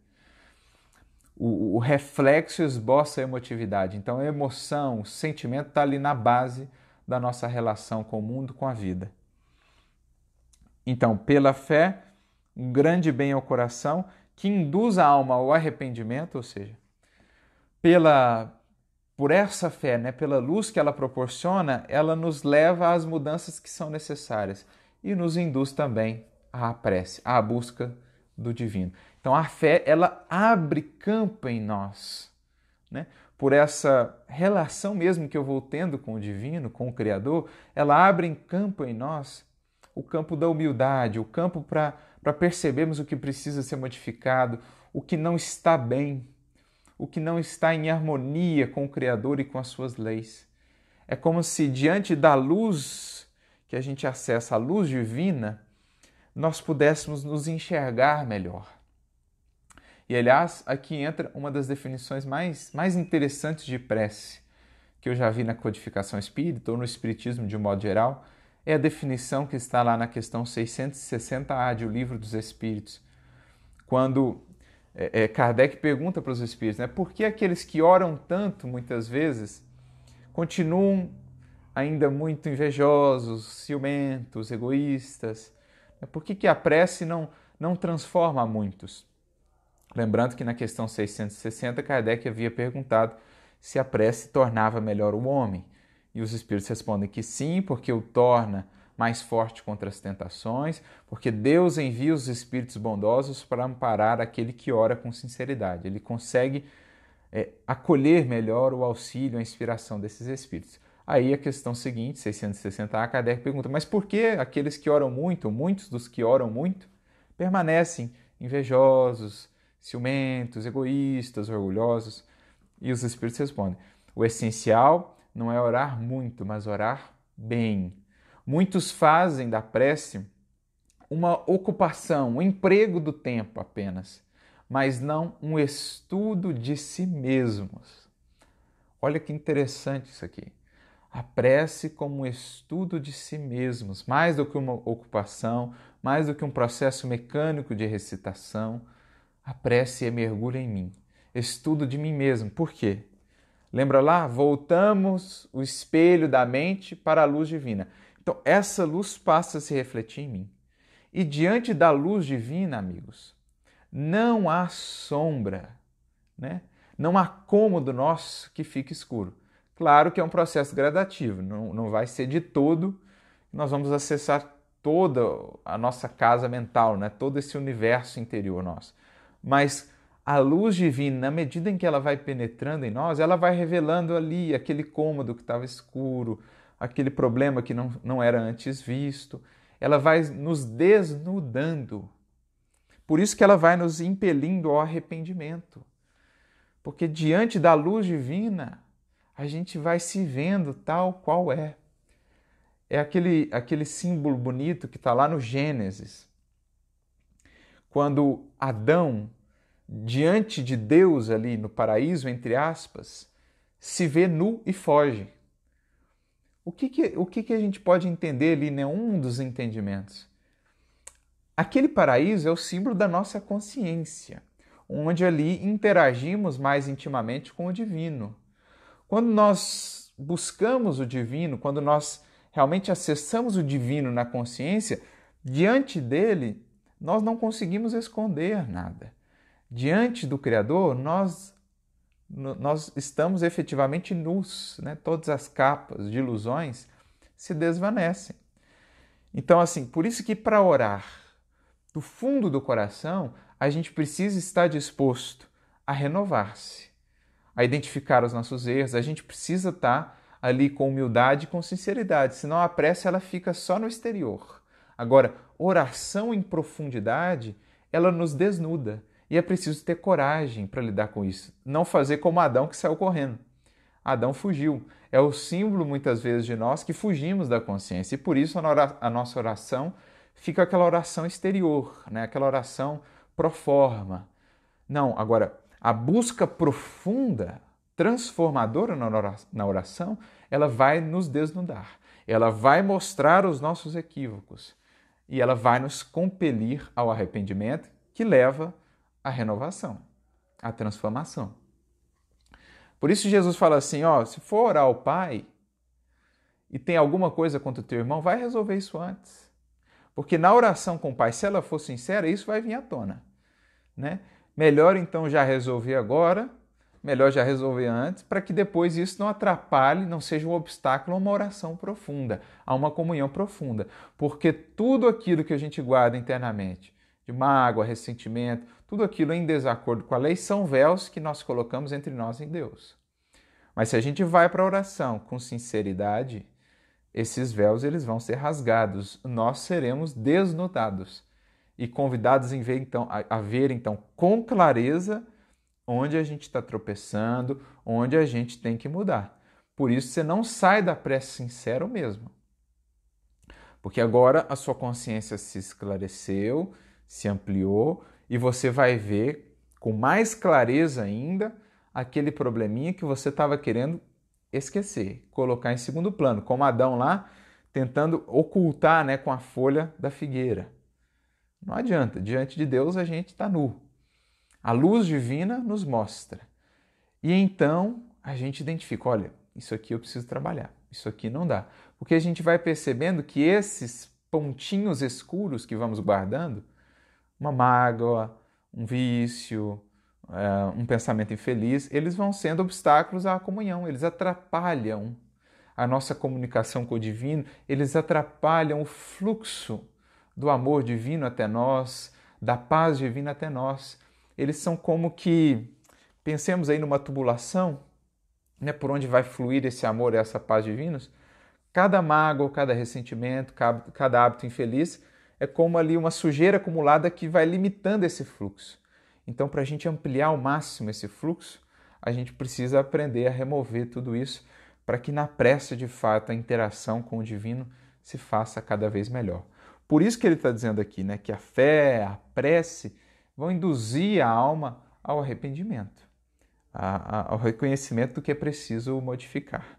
O, o reflexo esboça a emotividade. Então, a emoção, o sentimento está ali na base da nossa relação com o mundo, com a vida. Então, pela fé, um grande bem ao coração que induz a alma ao arrependimento, ou seja, pela por essa fé, né, pela luz que ela proporciona, ela nos leva às mudanças que são necessárias e nos induz também à prece, à busca do divino. Então a fé ela abre campo em nós, né? por essa relação mesmo que eu vou tendo com o divino, com o Criador, ela abre em campo em nós o campo da humildade, o campo para percebermos o que precisa ser modificado, o que não está bem, o que não está em harmonia com o Criador e com as suas leis. É como se diante da luz que a gente acessa, a luz divina, nós pudéssemos nos enxergar melhor. E aliás, aqui entra uma das definições mais, mais interessantes de prece que eu já vi na codificação espírita ou no espiritismo de um modo geral, é a definição que está lá na questão 660A de O Livro dos Espíritos, quando é, é, Kardec pergunta para os espíritos né, por que aqueles que oram tanto, muitas vezes, continuam ainda muito invejosos, ciumentos, egoístas? Por que, que a prece não, não transforma muitos? Lembrando que na questão 660, Kardec havia perguntado se a prece tornava melhor o homem. E os espíritos respondem que sim, porque o torna mais forte contra as tentações, porque Deus envia os espíritos bondosos para amparar aquele que ora com sinceridade. Ele consegue é, acolher melhor o auxílio, a inspiração desses espíritos. Aí a questão seguinte, 660a, Kardec pergunta: mas por que aqueles que oram muito, muitos dos que oram muito, permanecem invejosos, ciumentos, egoístas, orgulhosos. E os Espíritos respondem: o essencial não é orar muito, mas orar bem. Muitos fazem da prece uma ocupação, um emprego do tempo apenas, mas não um estudo de si mesmos. Olha que interessante isso aqui. A prece como um estudo de si mesmos, mais do que uma ocupação, mais do que um processo mecânico de recitação. A prece é mergulho em mim, estudo de mim mesmo. Por quê? Lembra lá? Voltamos o espelho da mente para a luz divina. Então, essa luz passa a se refletir em mim. E diante da luz divina, amigos, não há sombra, né? não há cômodo nosso que fique escuro. Claro que é um processo gradativo, não, não vai ser de todo nós vamos acessar toda a nossa casa mental, né? todo esse universo interior nosso. Mas a luz divina, na medida em que ela vai penetrando em nós, ela vai revelando ali aquele cômodo que estava escuro, aquele problema que não, não era antes visto. Ela vai nos desnudando. Por isso que ela vai nos impelindo ao arrependimento. Porque diante da luz divina, a gente vai se vendo tal qual é. É aquele, aquele símbolo bonito que está lá no Gênesis. Quando Adão, diante de Deus ali no paraíso, entre aspas, se vê nu e foge. O que, que, o que, que a gente pode entender ali, né? um dos entendimentos? Aquele paraíso é o símbolo da nossa consciência onde ali interagimos mais intimamente com o divino. Quando nós buscamos o divino, quando nós realmente acessamos o divino na consciência, diante dele nós não conseguimos esconder nada. Diante do Criador, nós, nós estamos efetivamente nus, né? todas as capas de ilusões se desvanecem. Então, assim, por isso que para orar do fundo do coração, a gente precisa estar disposto a renovar-se, a identificar os nossos erros, a gente precisa estar ali com humildade e com sinceridade, senão a prece ela fica só no exterior. Agora, oração em profundidade, ela nos desnuda e é preciso ter coragem para lidar com isso. Não fazer como Adão que saiu correndo. Adão fugiu. É o símbolo muitas vezes de nós que fugimos da consciência e por isso a nossa oração fica aquela oração exterior, né? aquela oração pro forma. Não, agora, a busca profunda, transformadora na oração, ela vai nos desnudar. Ela vai mostrar os nossos equívocos e ela vai nos compelir ao arrependimento que leva à renovação, à transformação. Por isso Jesus fala assim, ó, se for orar ao Pai e tem alguma coisa contra o teu irmão, vai resolver isso antes. Porque na oração com o Pai, se ela for sincera, isso vai vir à tona. Né? Melhor então já resolver agora, melhor já resolver antes, para que depois isso não atrapalhe, não seja um obstáculo a uma oração profunda, a uma comunhão profunda. Porque tudo aquilo que a gente guarda internamente, de mágoa, ressentimento, tudo aquilo em desacordo com a lei, são véus que nós colocamos entre nós e Deus. Mas se a gente vai para a oração com sinceridade, esses véus eles vão ser rasgados, nós seremos desnudados e convidados ver, então, a, a ver então com clareza onde a gente está tropeçando, onde a gente tem que mudar. Por isso você não sai da prece sincero mesmo. Porque agora a sua consciência se esclareceu, se ampliou e você vai ver com mais clareza ainda aquele probleminha que você estava querendo esquecer, colocar em segundo plano, como Adão lá tentando ocultar né, com a folha da figueira. Não adianta, diante de Deus a gente está nu. A luz divina nos mostra. E então a gente identifica: olha, isso aqui eu preciso trabalhar, isso aqui não dá. Porque a gente vai percebendo que esses pontinhos escuros que vamos guardando, uma mágoa, um vício, uh, um pensamento infeliz, eles vão sendo obstáculos à comunhão, eles atrapalham a nossa comunicação com o divino, eles atrapalham o fluxo do amor divino até nós, da paz divina até nós. Eles são como que, pensemos aí numa tubulação, né, por onde vai fluir esse amor essa paz divinos. Cada mágoa, cada ressentimento, cada hábito infeliz é como ali uma sujeira acumulada que vai limitando esse fluxo. Então, para a gente ampliar ao máximo esse fluxo, a gente precisa aprender a remover tudo isso para que na prece, de fato, a interação com o divino se faça cada vez melhor. Por isso que ele está dizendo aqui né, que a fé, a prece vão induzir a alma ao arrependimento. a, a, ao reconhecimento do que é preciso modificar.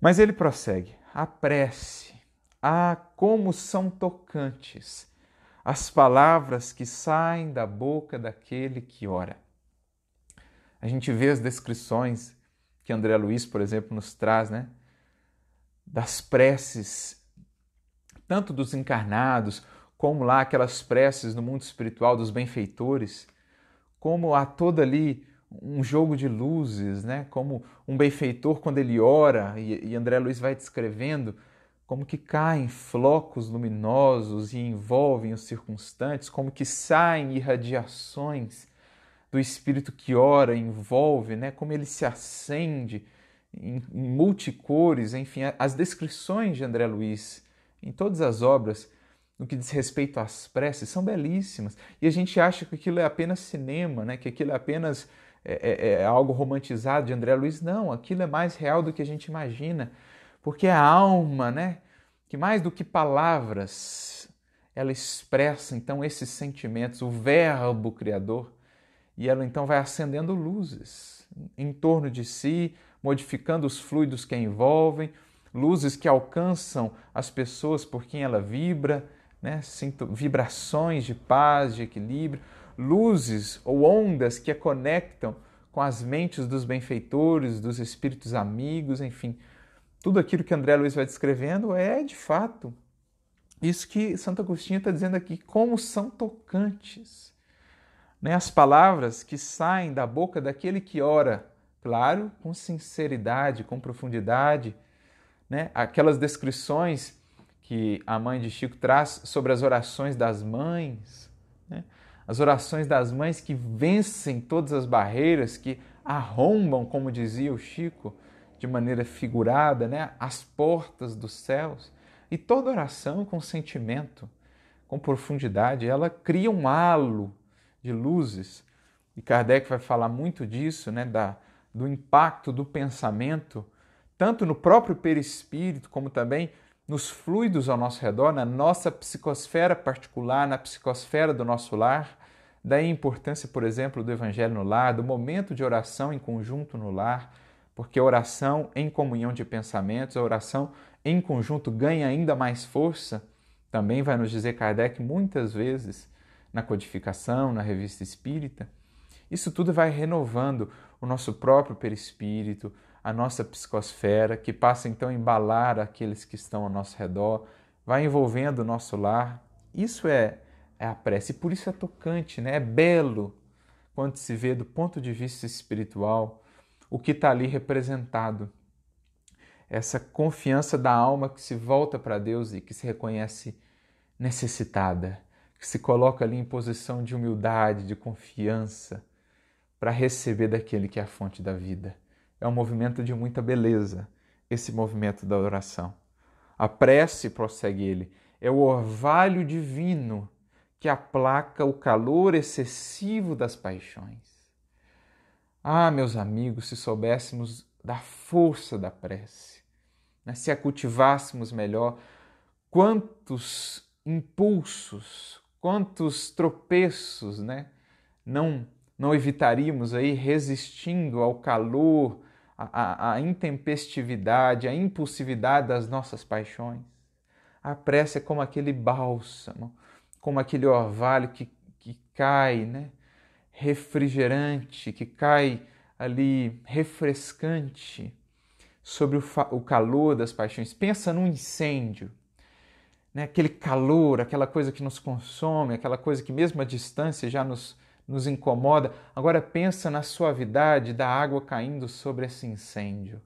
Mas ele prossegue: a prece, ah, como são tocantes as palavras que saem da boca daquele que ora. A gente vê as descrições que André Luiz, por exemplo, nos traz, né? Das preces, tanto dos encarnados, como lá aquelas preces no mundo espiritual dos benfeitores, como há toda ali um jogo de luzes, né? Como um benfeitor quando ele ora, e, André Luiz vai descrevendo como que caem flocos luminosos e envolvem os circunstantes, como que saem irradiações do espírito que ora, envolve, né? Como ele se acende em, multicores, enfim, as descrições de André Luiz em todas as obras no que diz respeito às preces são belíssimas e a gente acha que aquilo é apenas cinema, né? Que aquilo é apenas é, é, é algo romantizado de André Luiz. Não, aquilo é mais real do que a gente imagina, porque a alma, né? Que mais do que palavras, ela expressa então esses sentimentos, o verbo criador, e ela então vai acendendo luzes em torno de si, modificando os fluidos que a envolvem, luzes que alcançam as pessoas por quem ela vibra, né? Sinto vibrações de paz, de equilíbrio, luzes ou ondas que a conectam com as mentes dos benfeitores, dos espíritos amigos, enfim. Tudo aquilo que André Luiz vai descrevendo é, de fato, isso que Santo Agostinho está dizendo aqui, como são tocantes. Né? As palavras que saem da boca daquele que ora, claro, com sinceridade, com profundidade, né? aquelas descrições que a mãe de Chico traz sobre as orações das mães, né? as orações das mães que vencem todas as barreiras, que arrombam, como dizia o Chico, de maneira figurada, né? as portas dos céus. E toda oração com sentimento, com profundidade, ela cria um halo de luzes. E Kardec vai falar muito disso, né? da, do impacto do pensamento, tanto no próprio perispírito, como também nos fluidos ao nosso redor, na nossa psicosfera particular, na psicosfera do nosso lar. Daí a importância, por exemplo, do Evangelho no lar, do momento de oração em conjunto no lar, porque a oração em comunhão de pensamentos, a oração em conjunto ganha ainda mais força, também vai nos dizer Kardec muitas vezes na codificação, na revista espírita. Isso tudo vai renovando o nosso próprio perispírito, a nossa psicosfera, que passa então a embalar aqueles que estão ao nosso redor, vai envolvendo o nosso lar. Isso é, é a prece, e por isso é tocante, né? é belo quando se vê do ponto de vista espiritual o que está ali representado. Essa confiança da alma que se volta para Deus e que se reconhece necessitada, que se coloca ali em posição de humildade, de confiança, para receber daquele que é a fonte da vida é um movimento de muita beleza, esse movimento da oração. A prece, prossegue ele, é o orvalho divino que aplaca o calor excessivo das paixões. Ah, meus amigos, se soubéssemos da força da prece, né? se a cultivássemos melhor, quantos impulsos, quantos tropeços, né? Não não evitaríamos aí resistindo ao calor a, intempestividade, a impulsividade das nossas paixões. A prece é como aquele bálsamo, como aquele orvalho que, que cai, né? Refrigerante, que cai ali refrescante sobre o, o calor das paixões. Pensa num incêndio, né? aquele calor, aquela coisa que nos consome, aquela coisa que mesmo à distância já nos, nos incomoda. Agora pensa na suavidade da água caindo sobre esse incêndio.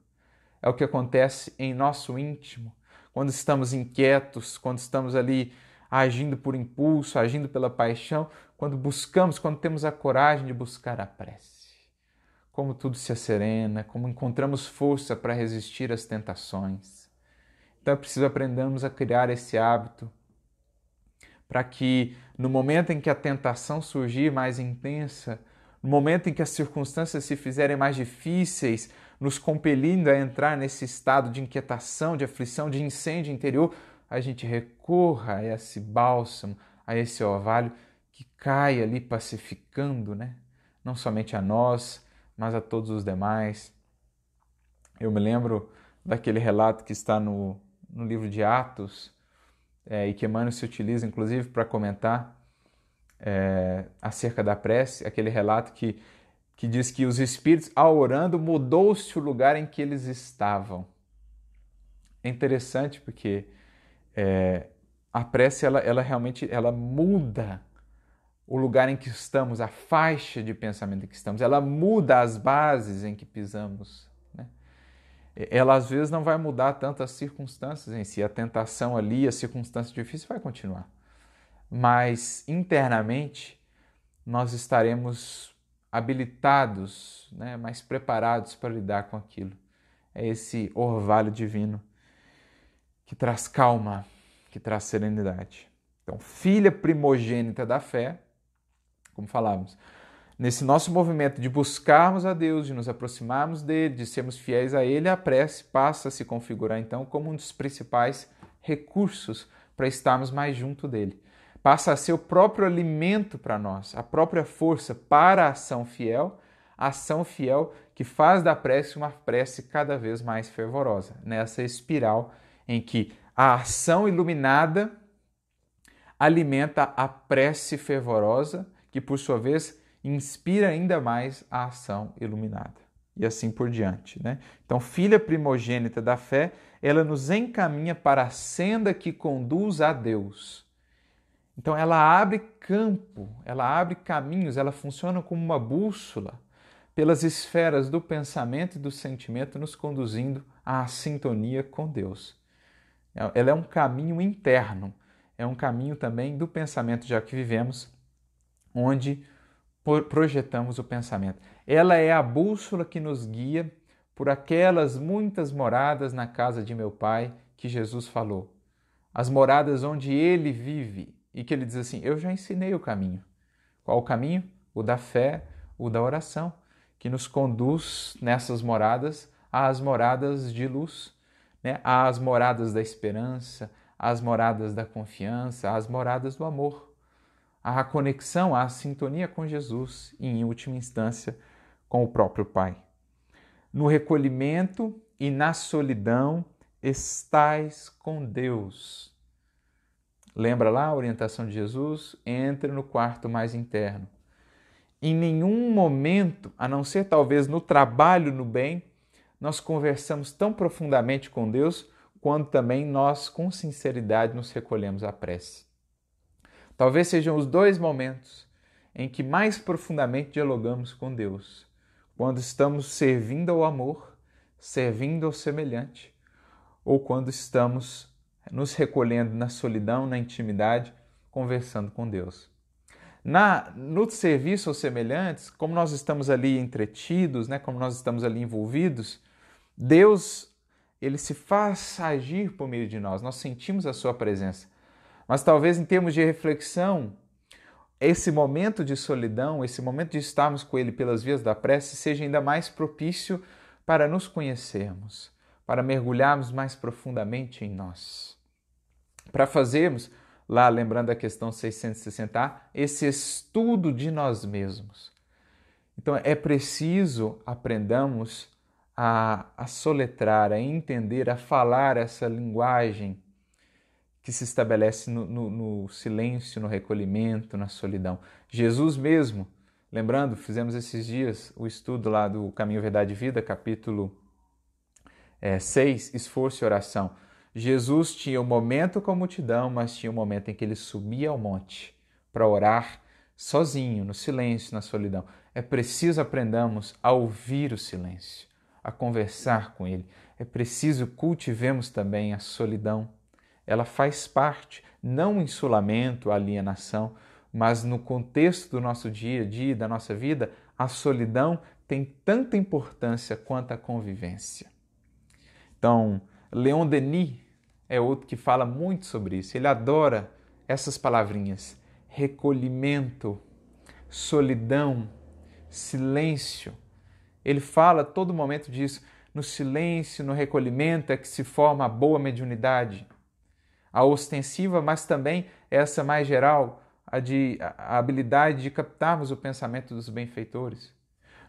É o que acontece em nosso íntimo, quando estamos inquietos, quando estamos ali agindo por impulso, agindo pela paixão, quando buscamos, quando temos a coragem de buscar a prece. Como tudo se acerena, como encontramos força para resistir às tentações. Então é preciso aprendermos a criar esse hábito para que no momento em que a tentação surgir mais intensa, no momento em que as circunstâncias se fizerem mais difíceis, nos compelindo a entrar nesse estado de inquietação, de aflição, de incêndio interior, a gente recorra a esse bálsamo, a esse orvalho que cai ali pacificando, né? Não somente a nós, mas a todos os demais. Eu me lembro daquele relato que está no, no livro de Atos é, e que Emmanuel se utiliza inclusive para comentar é, acerca da prece, aquele relato que, que diz que os espíritos, ao orando, mudou-se o lugar em que eles estavam. É interessante porque é, a prece ela, ela realmente ela muda o lugar em que estamos, a faixa de pensamento em que estamos, ela muda as bases em que pisamos. Né? Ela às vezes não vai mudar tanto as circunstâncias em si, a tentação ali, a circunstância difícil vai continuar. Mas internamente nós estaremos habilitados, né, mais preparados para lidar com aquilo. É esse orvalho divino que traz calma, que traz serenidade. Então, filha primogênita da fé, como falávamos, nesse nosso movimento de buscarmos a Deus, de nos aproximarmos dele, de sermos fiéis a ele, a prece passa a se configurar então como um dos principais recursos para estarmos mais junto dele. Passa a ser o próprio alimento para nós, a própria força para a ação fiel, a ação fiel que faz da prece uma prece cada vez mais fervorosa, nessa espiral em que a ação iluminada alimenta a prece fervorosa, que por sua vez inspira ainda mais a ação iluminada. E assim por diante. Né? Então, filha primogênita da fé, ela nos encaminha para a senda que conduz a Deus. Então, ela abre campo, ela abre caminhos, ela funciona como uma bússola pelas esferas do pensamento e do sentimento, nos conduzindo à sintonia com Deus. Ela é um caminho interno, é um caminho também do pensamento, já que vivemos, onde projetamos o pensamento. Ela é a bússola que nos guia por aquelas muitas moradas na casa de meu Pai que Jesus falou. As moradas onde ele vive e que ele diz assim: Eu já ensinei o caminho. Qual o caminho? O da fé, o da oração, que nos conduz nessas moradas às moradas de luz né, às moradas da esperança, às moradas da confiança, às moradas do amor, à conexão, à sintonia com Jesus e, em última instância, com o próprio Pai. No recolhimento e na solidão estais com Deus. Lembra lá a orientação de Jesus? Entre no quarto mais interno. Em nenhum momento, a não ser talvez no trabalho no bem, nós conversamos tão profundamente com Deus quando também nós, com sinceridade, nos recolhemos à prece. Talvez sejam os dois momentos em que mais profundamente dialogamos com Deus, quando estamos servindo ao amor, servindo ao semelhante, ou quando estamos nos recolhendo na solidão, na intimidade, conversando com Deus. Na, no serviço aos semelhantes, como nós estamos ali entretidos, né, como nós estamos ali envolvidos, Deus, ele se faz agir por meio de nós, nós sentimos a sua presença. Mas talvez em termos de reflexão, esse momento de solidão, esse momento de estarmos com Ele pelas vias da prece, seja ainda mais propício para nos conhecermos, para mergulharmos mais profundamente em nós. Para fazermos, lá lembrando a questão 660, esse estudo de nós mesmos. Então é preciso aprendamos a, a soletrar, a entender, a falar essa linguagem que se estabelece no, no, no, silêncio, no recolhimento, na solidão. Jesus mesmo, lembrando, fizemos esses dias o estudo lá do Caminho, Verdade e Vida, capítulo é, 6, Esforço e Oração. Jesus tinha um momento com a multidão, mas tinha um momento em que ele subia ao monte para orar sozinho, no silêncio, na solidão. É preciso aprendamos a ouvir o silêncio a conversar com Ele. É preciso cultivemos também a solidão. Ela faz parte, não em isolamento, alienação, mas no contexto do nosso dia a dia, da nossa vida, a solidão tem tanta importância quanto a convivência. Então, Leon Denis é outro que fala muito sobre isso. Ele adora essas palavrinhas: recolhimento, solidão, silêncio ele fala todo momento disso. No silêncio, no recolhimento é que se forma a boa mediunidade. A ostensiva, mas também essa mais geral, a, de, a habilidade de captarmos o pensamento dos benfeitores.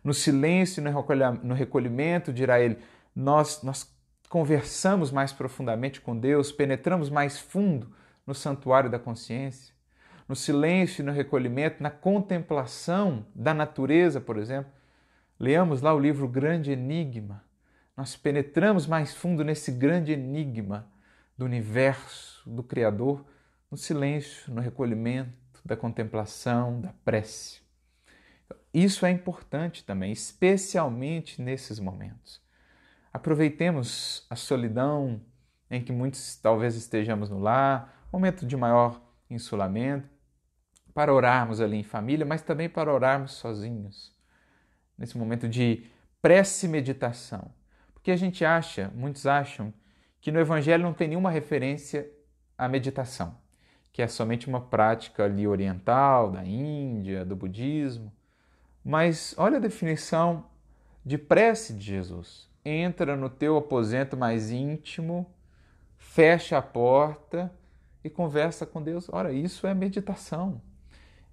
No silêncio no recolhimento, dirá ele, nós, nós conversamos mais profundamente com Deus, penetramos mais fundo no santuário da consciência. No silêncio no recolhimento, na contemplação da natureza, por exemplo. Leamos lá o livro Grande Enigma. Nós penetramos mais fundo nesse grande enigma do universo, do Criador, no silêncio, no recolhimento, da contemplação, da prece. Isso é importante também, especialmente nesses momentos. Aproveitemos a solidão em que muitos talvez estejamos no lar, momento de maior insulamento, para orarmos ali em família, mas também para orarmos sozinhos, nesse momento de prece meditação. Porque a gente acha, muitos acham, que no Evangelho não tem nenhuma referência à meditação, que é somente uma prática ali oriental, da Índia, do budismo. Mas olha a definição de prece de Jesus. Entra no teu aposento mais íntimo, fecha a porta e conversa com Deus. Ora, isso é meditação.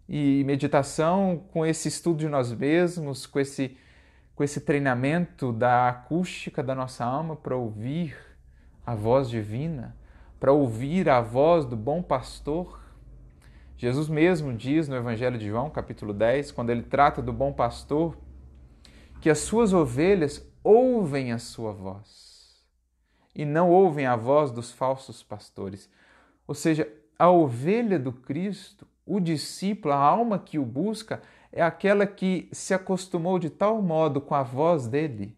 E meditação com esse estudo de nós mesmos, com esse, com esse treinamento da acústica da nossa alma para ouvir a voz divina, para ouvir a voz do bom pastor. Jesus mesmo diz no Evangelho de João, capítulo 10, quando ele trata do bom pastor, que as suas ovelhas ouvem a sua voz e não ouvem a voz dos falsos pastores. Ou seja, a ovelha do Cristo, o discípulo, a alma que o busca, é aquela que se acostumou de tal modo com a voz dele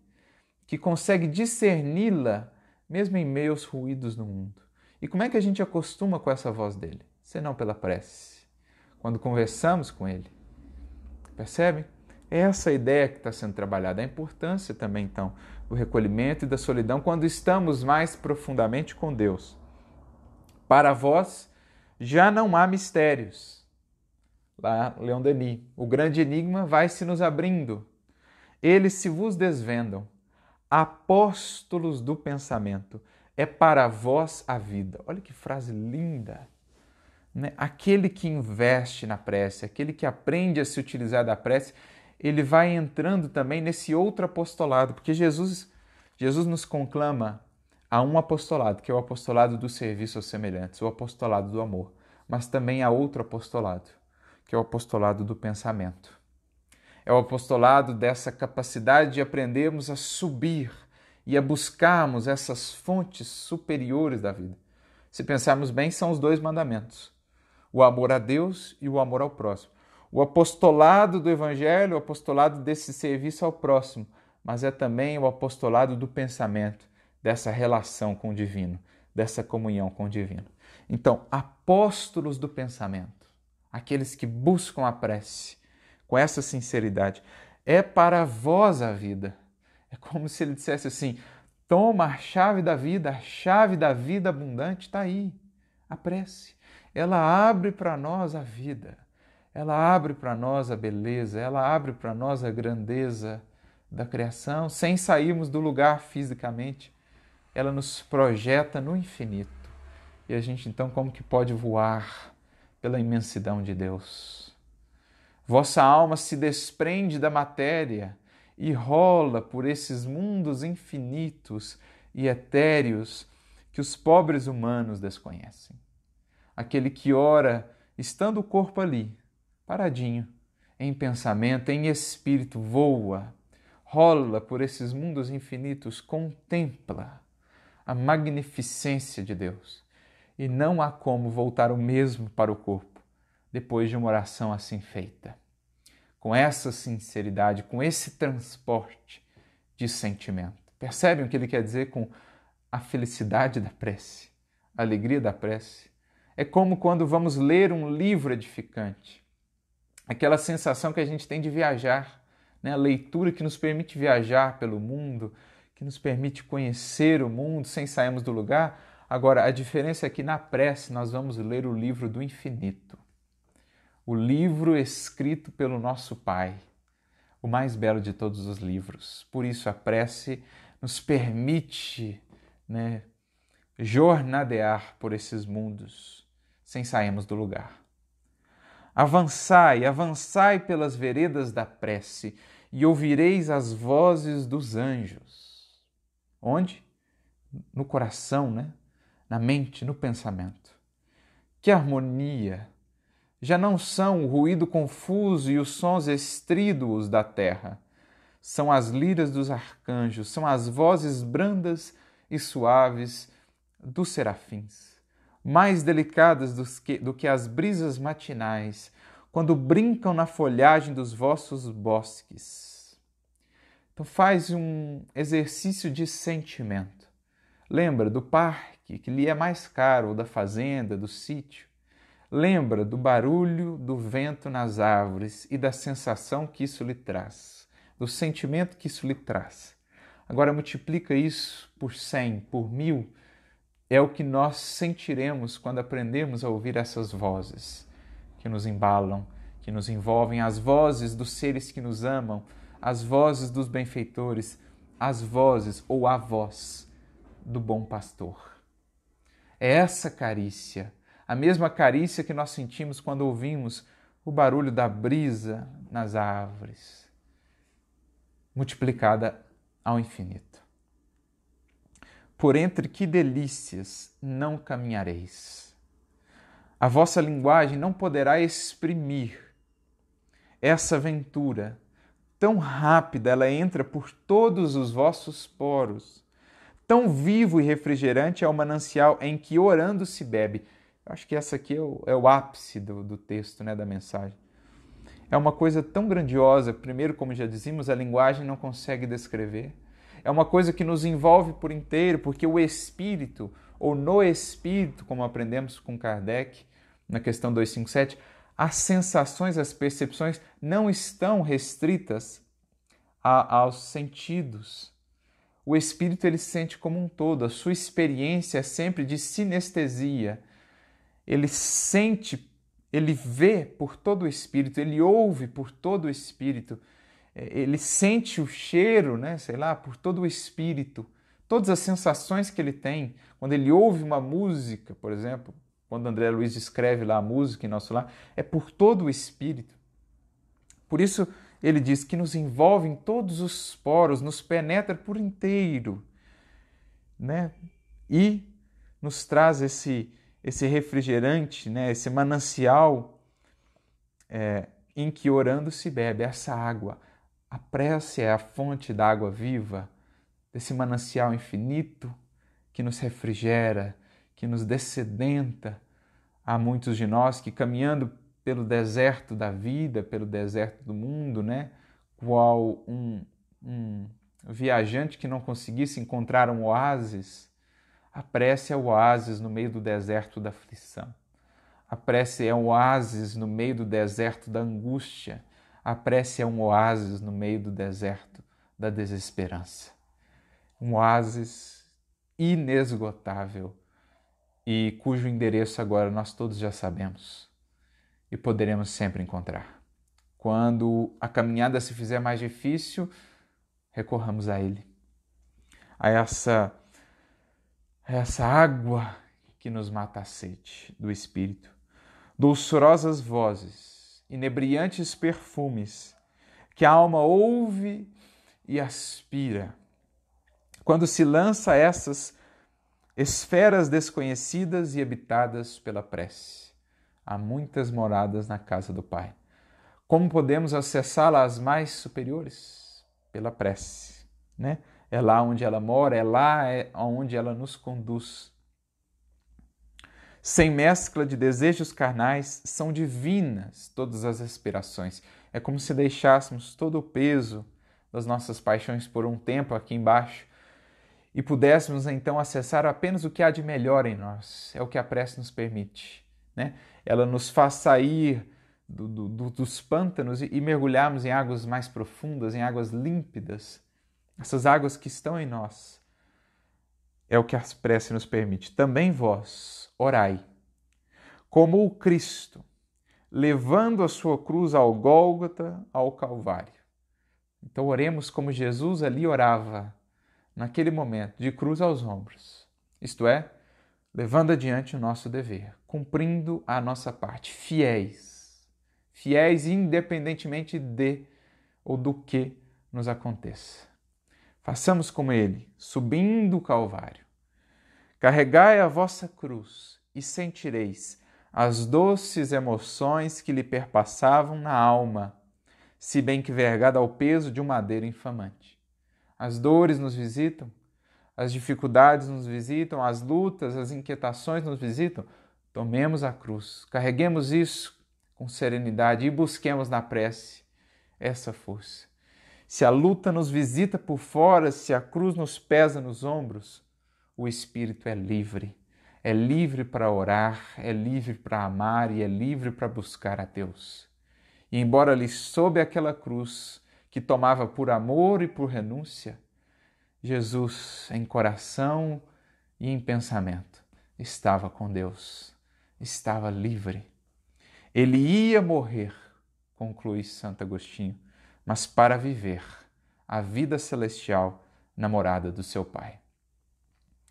que consegue discerni-la mesmo em meio aos ruídos do mundo. E como é que a gente acostuma com essa voz dele? Senão pela prece, quando conversamos com ele. Percebe? É essa ideia que está sendo trabalhada, a importância também, então, do recolhimento e da solidão quando estamos mais profundamente com Deus. Para vós já não há mistérios. Lá, Leon Denis, o grande enigma vai se nos abrindo. Eles se vos desvendam apóstolos do pensamento. É para vós a vida. Olha que frase linda. Né? Aquele que investe na prece, aquele que aprende a se utilizar da prece, ele vai entrando também nesse outro apostolado, porque Jesus, Jesus nos conclama a um apostolado, que é o apostolado do serviço aos semelhantes, o apostolado do amor, mas também a outro apostolado, que é o apostolado do pensamento. É o apostolado dessa capacidade de aprendermos a subir e a buscarmos essas fontes superiores da vida. Se pensarmos bem, são os dois mandamentos: o amor a Deus e o amor ao próximo. O apostolado do Evangelho, o apostolado desse serviço ao próximo, mas é também o apostolado do pensamento, dessa relação com o divino, dessa comunhão com o divino. Então, apóstolos do pensamento, aqueles que buscam a prece, com essa sinceridade. É para vós a vida. É como se ele dissesse assim: toma a chave da vida, a chave da vida abundante está aí. A prece. Ela abre para nós a vida, ela abre para nós a beleza, ela abre para nós a grandeza da criação, sem sairmos do lugar fisicamente. Ela nos projeta no infinito. E a gente então como que pode voar pela imensidão de Deus? Vossa alma se desprende da matéria e rola por esses mundos infinitos e etéreos que os pobres humanos desconhecem. Aquele que ora, estando o corpo ali, paradinho, em pensamento, em espírito, voa, rola por esses mundos infinitos, contempla a magnificência de Deus. E não há como voltar o mesmo para o corpo depois de uma oração assim feita. Com essa sinceridade, com esse transporte de sentimento. Percebem o que ele quer dizer com a felicidade da prece, a alegria da prece? É como quando vamos ler um livro edificante. Aquela sensação que a gente tem de viajar, né? a leitura que nos permite viajar pelo mundo, que nos permite conhecer o mundo sem sairmos do lugar. Agora, a diferença é que na prece nós vamos ler o livro do infinito o livro escrito pelo nosso Pai, o mais belo de todos os livros. Por isso, a prece nos permite né, jornadear por esses mundos sem sairmos do lugar. Avançai, avançai pelas veredas da prece e ouvireis as vozes dos anjos. Onde? No coração, né? Na mente, no pensamento. Que harmonia! Já não são o ruído confuso e os sons estríduos da terra. São as liras dos arcanjos, são as vozes brandas e suaves dos serafins mais delicadas que, do que as brisas matinais, quando brincam na folhagem dos vossos bosques. Então faz um exercício de sentimento. Lembra do parque que lhe é mais caro, ou da fazenda, do sítio. Lembra do barulho do vento nas árvores e da sensação que isso lhe traz, do sentimento que isso lhe traz. Agora multiplica isso por cem, por mil, é o que nós sentiremos quando aprendemos a ouvir essas vozes que nos embalam, que nos envolvem, as vozes dos seres que nos amam, as vozes dos benfeitores, as vozes ou a voz do bom pastor. É essa carícia, a mesma carícia que nós sentimos quando ouvimos o barulho da brisa nas árvores, multiplicada ao infinito. Por entre que delícias não caminhareis. A vossa linguagem não poderá exprimir essa aventura. Tão rápida ela entra por todos os vossos poros. Tão vivo e refrigerante é o manancial em que orando se bebe. Eu acho que essa aqui é o, é o ápice do, do texto, né, da mensagem. É uma coisa tão grandiosa. Primeiro, como já dizíamos, a linguagem não consegue descrever é uma coisa que nos envolve por inteiro, porque o espírito, ou no espírito, como aprendemos com Kardec na questão 257, as sensações, as percepções não estão restritas a, aos sentidos. O espírito ele sente como um todo, a sua experiência é sempre de sinestesia. Ele sente, ele vê por todo o espírito, ele ouve por todo o espírito é, ele sente o cheiro, né, sei lá, por todo o espírito, todas as sensações que ele tem quando ele ouve uma música, por exemplo, quando André Luiz escreve lá a música em nosso lar, é por todo o espírito. Por isso ele diz que nos envolve em todos os poros, nos penetra por inteiro, né? E nos traz esse esse refrigerante, né? Esse manancial é, em que orando se bebe essa água, a prece é a fonte da água viva, desse manancial infinito que nos refrigera, que nos descedenta. Há muitos de nós que caminhando pelo deserto da vida, pelo deserto do mundo, né? Qual um, um viajante que não conseguisse encontrar um oásis, a prece é o oásis no meio do deserto da aflição. A prece é um oásis no meio do deserto da angústia. A prece é um oásis no meio do deserto da desesperança. Um oásis inesgotável e cujo endereço agora nós todos já sabemos e poderemos sempre encontrar. Quando a caminhada se fizer mais difícil, recorramos a Ele, a essa, a essa água que nos mata a sede do Espírito, dulçorosas vozes inebriantes perfumes que a alma ouve e aspira. Quando se lança essas esferas desconhecidas e habitadas pela prece, há muitas moradas na casa do Pai. Como podemos acessá-las mais superiores? Pela prece, né? É lá onde ela mora, é lá é onde ela nos conduz. Sem mescla de desejos carnais, são divinas todas as aspirações. É como se deixássemos todo o peso das nossas paixões por um tempo aqui embaixo e pudéssemos então acessar apenas o que há de melhor em nós. É o que a prece nos permite. Né? Ela nos faz sair do, do, dos pântanos e, e mergulharmos em águas mais profundas, em águas límpidas. Essas águas que estão em nós. É o que a prece nos permite. Também vós, orai. Como o Cristo, levando a sua cruz ao Gólgota, ao Calvário. Então oremos como Jesus ali orava, naquele momento, de cruz aos ombros. Isto é, levando adiante o nosso dever, cumprindo a nossa parte, fiéis, fiéis independentemente de ou do que nos aconteça. Façamos como ele, subindo o Calvário. Carregai a vossa cruz e sentireis as doces emoções que lhe perpassavam na alma, se bem que vergada ao peso de um madeiro infamante. As dores nos visitam, as dificuldades nos visitam, as lutas, as inquietações nos visitam. Tomemos a cruz, carreguemos isso com serenidade e busquemos na prece essa força. Se a luta nos visita por fora, se a cruz nos pesa nos ombros, o espírito é livre. É livre para orar, é livre para amar e é livre para buscar a Deus. E embora ali sob aquela cruz que tomava por amor e por renúncia, Jesus, em coração e em pensamento, estava com Deus, estava livre. Ele ia morrer, conclui Santo Agostinho, mas para viver a vida celestial na morada do seu Pai.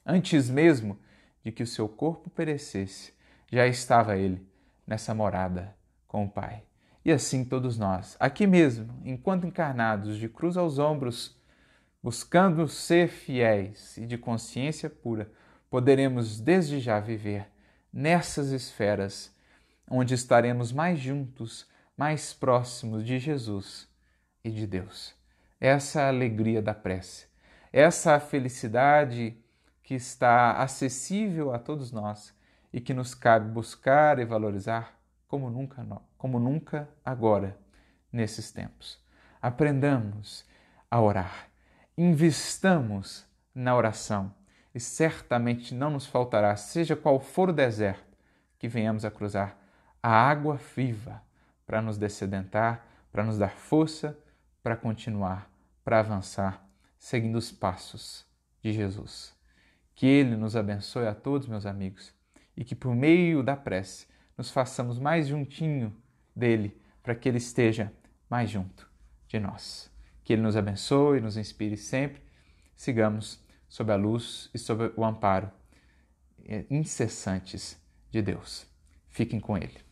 Antes mesmo de que o seu corpo perecesse, já estava ele nessa morada com o Pai. E assim todos nós, aqui mesmo, enquanto encarnados, de cruz aos ombros, buscando ser fiéis e de consciência pura, poderemos desde já viver nessas esferas onde estaremos mais juntos, mais próximos de Jesus e de Deus. Essa é a alegria da prece, essa é a felicidade que está acessível a todos nós e que nos cabe buscar e valorizar como nunca, como nunca agora, nesses tempos. Aprendamos a orar, investamos na oração e certamente não nos faltará, seja qual for o deserto que venhamos a cruzar, a água viva para nos descedentar, para nos dar força, para continuar, para avançar, seguindo os passos de Jesus. Que Ele nos abençoe a todos, meus amigos, e que por meio da prece nos façamos mais juntinho dele, para que Ele esteja mais junto de nós. Que Ele nos abençoe, nos inspire sempre. Sigamos sob a luz e sob o amparo eh, incessantes de Deus. Fiquem com Ele.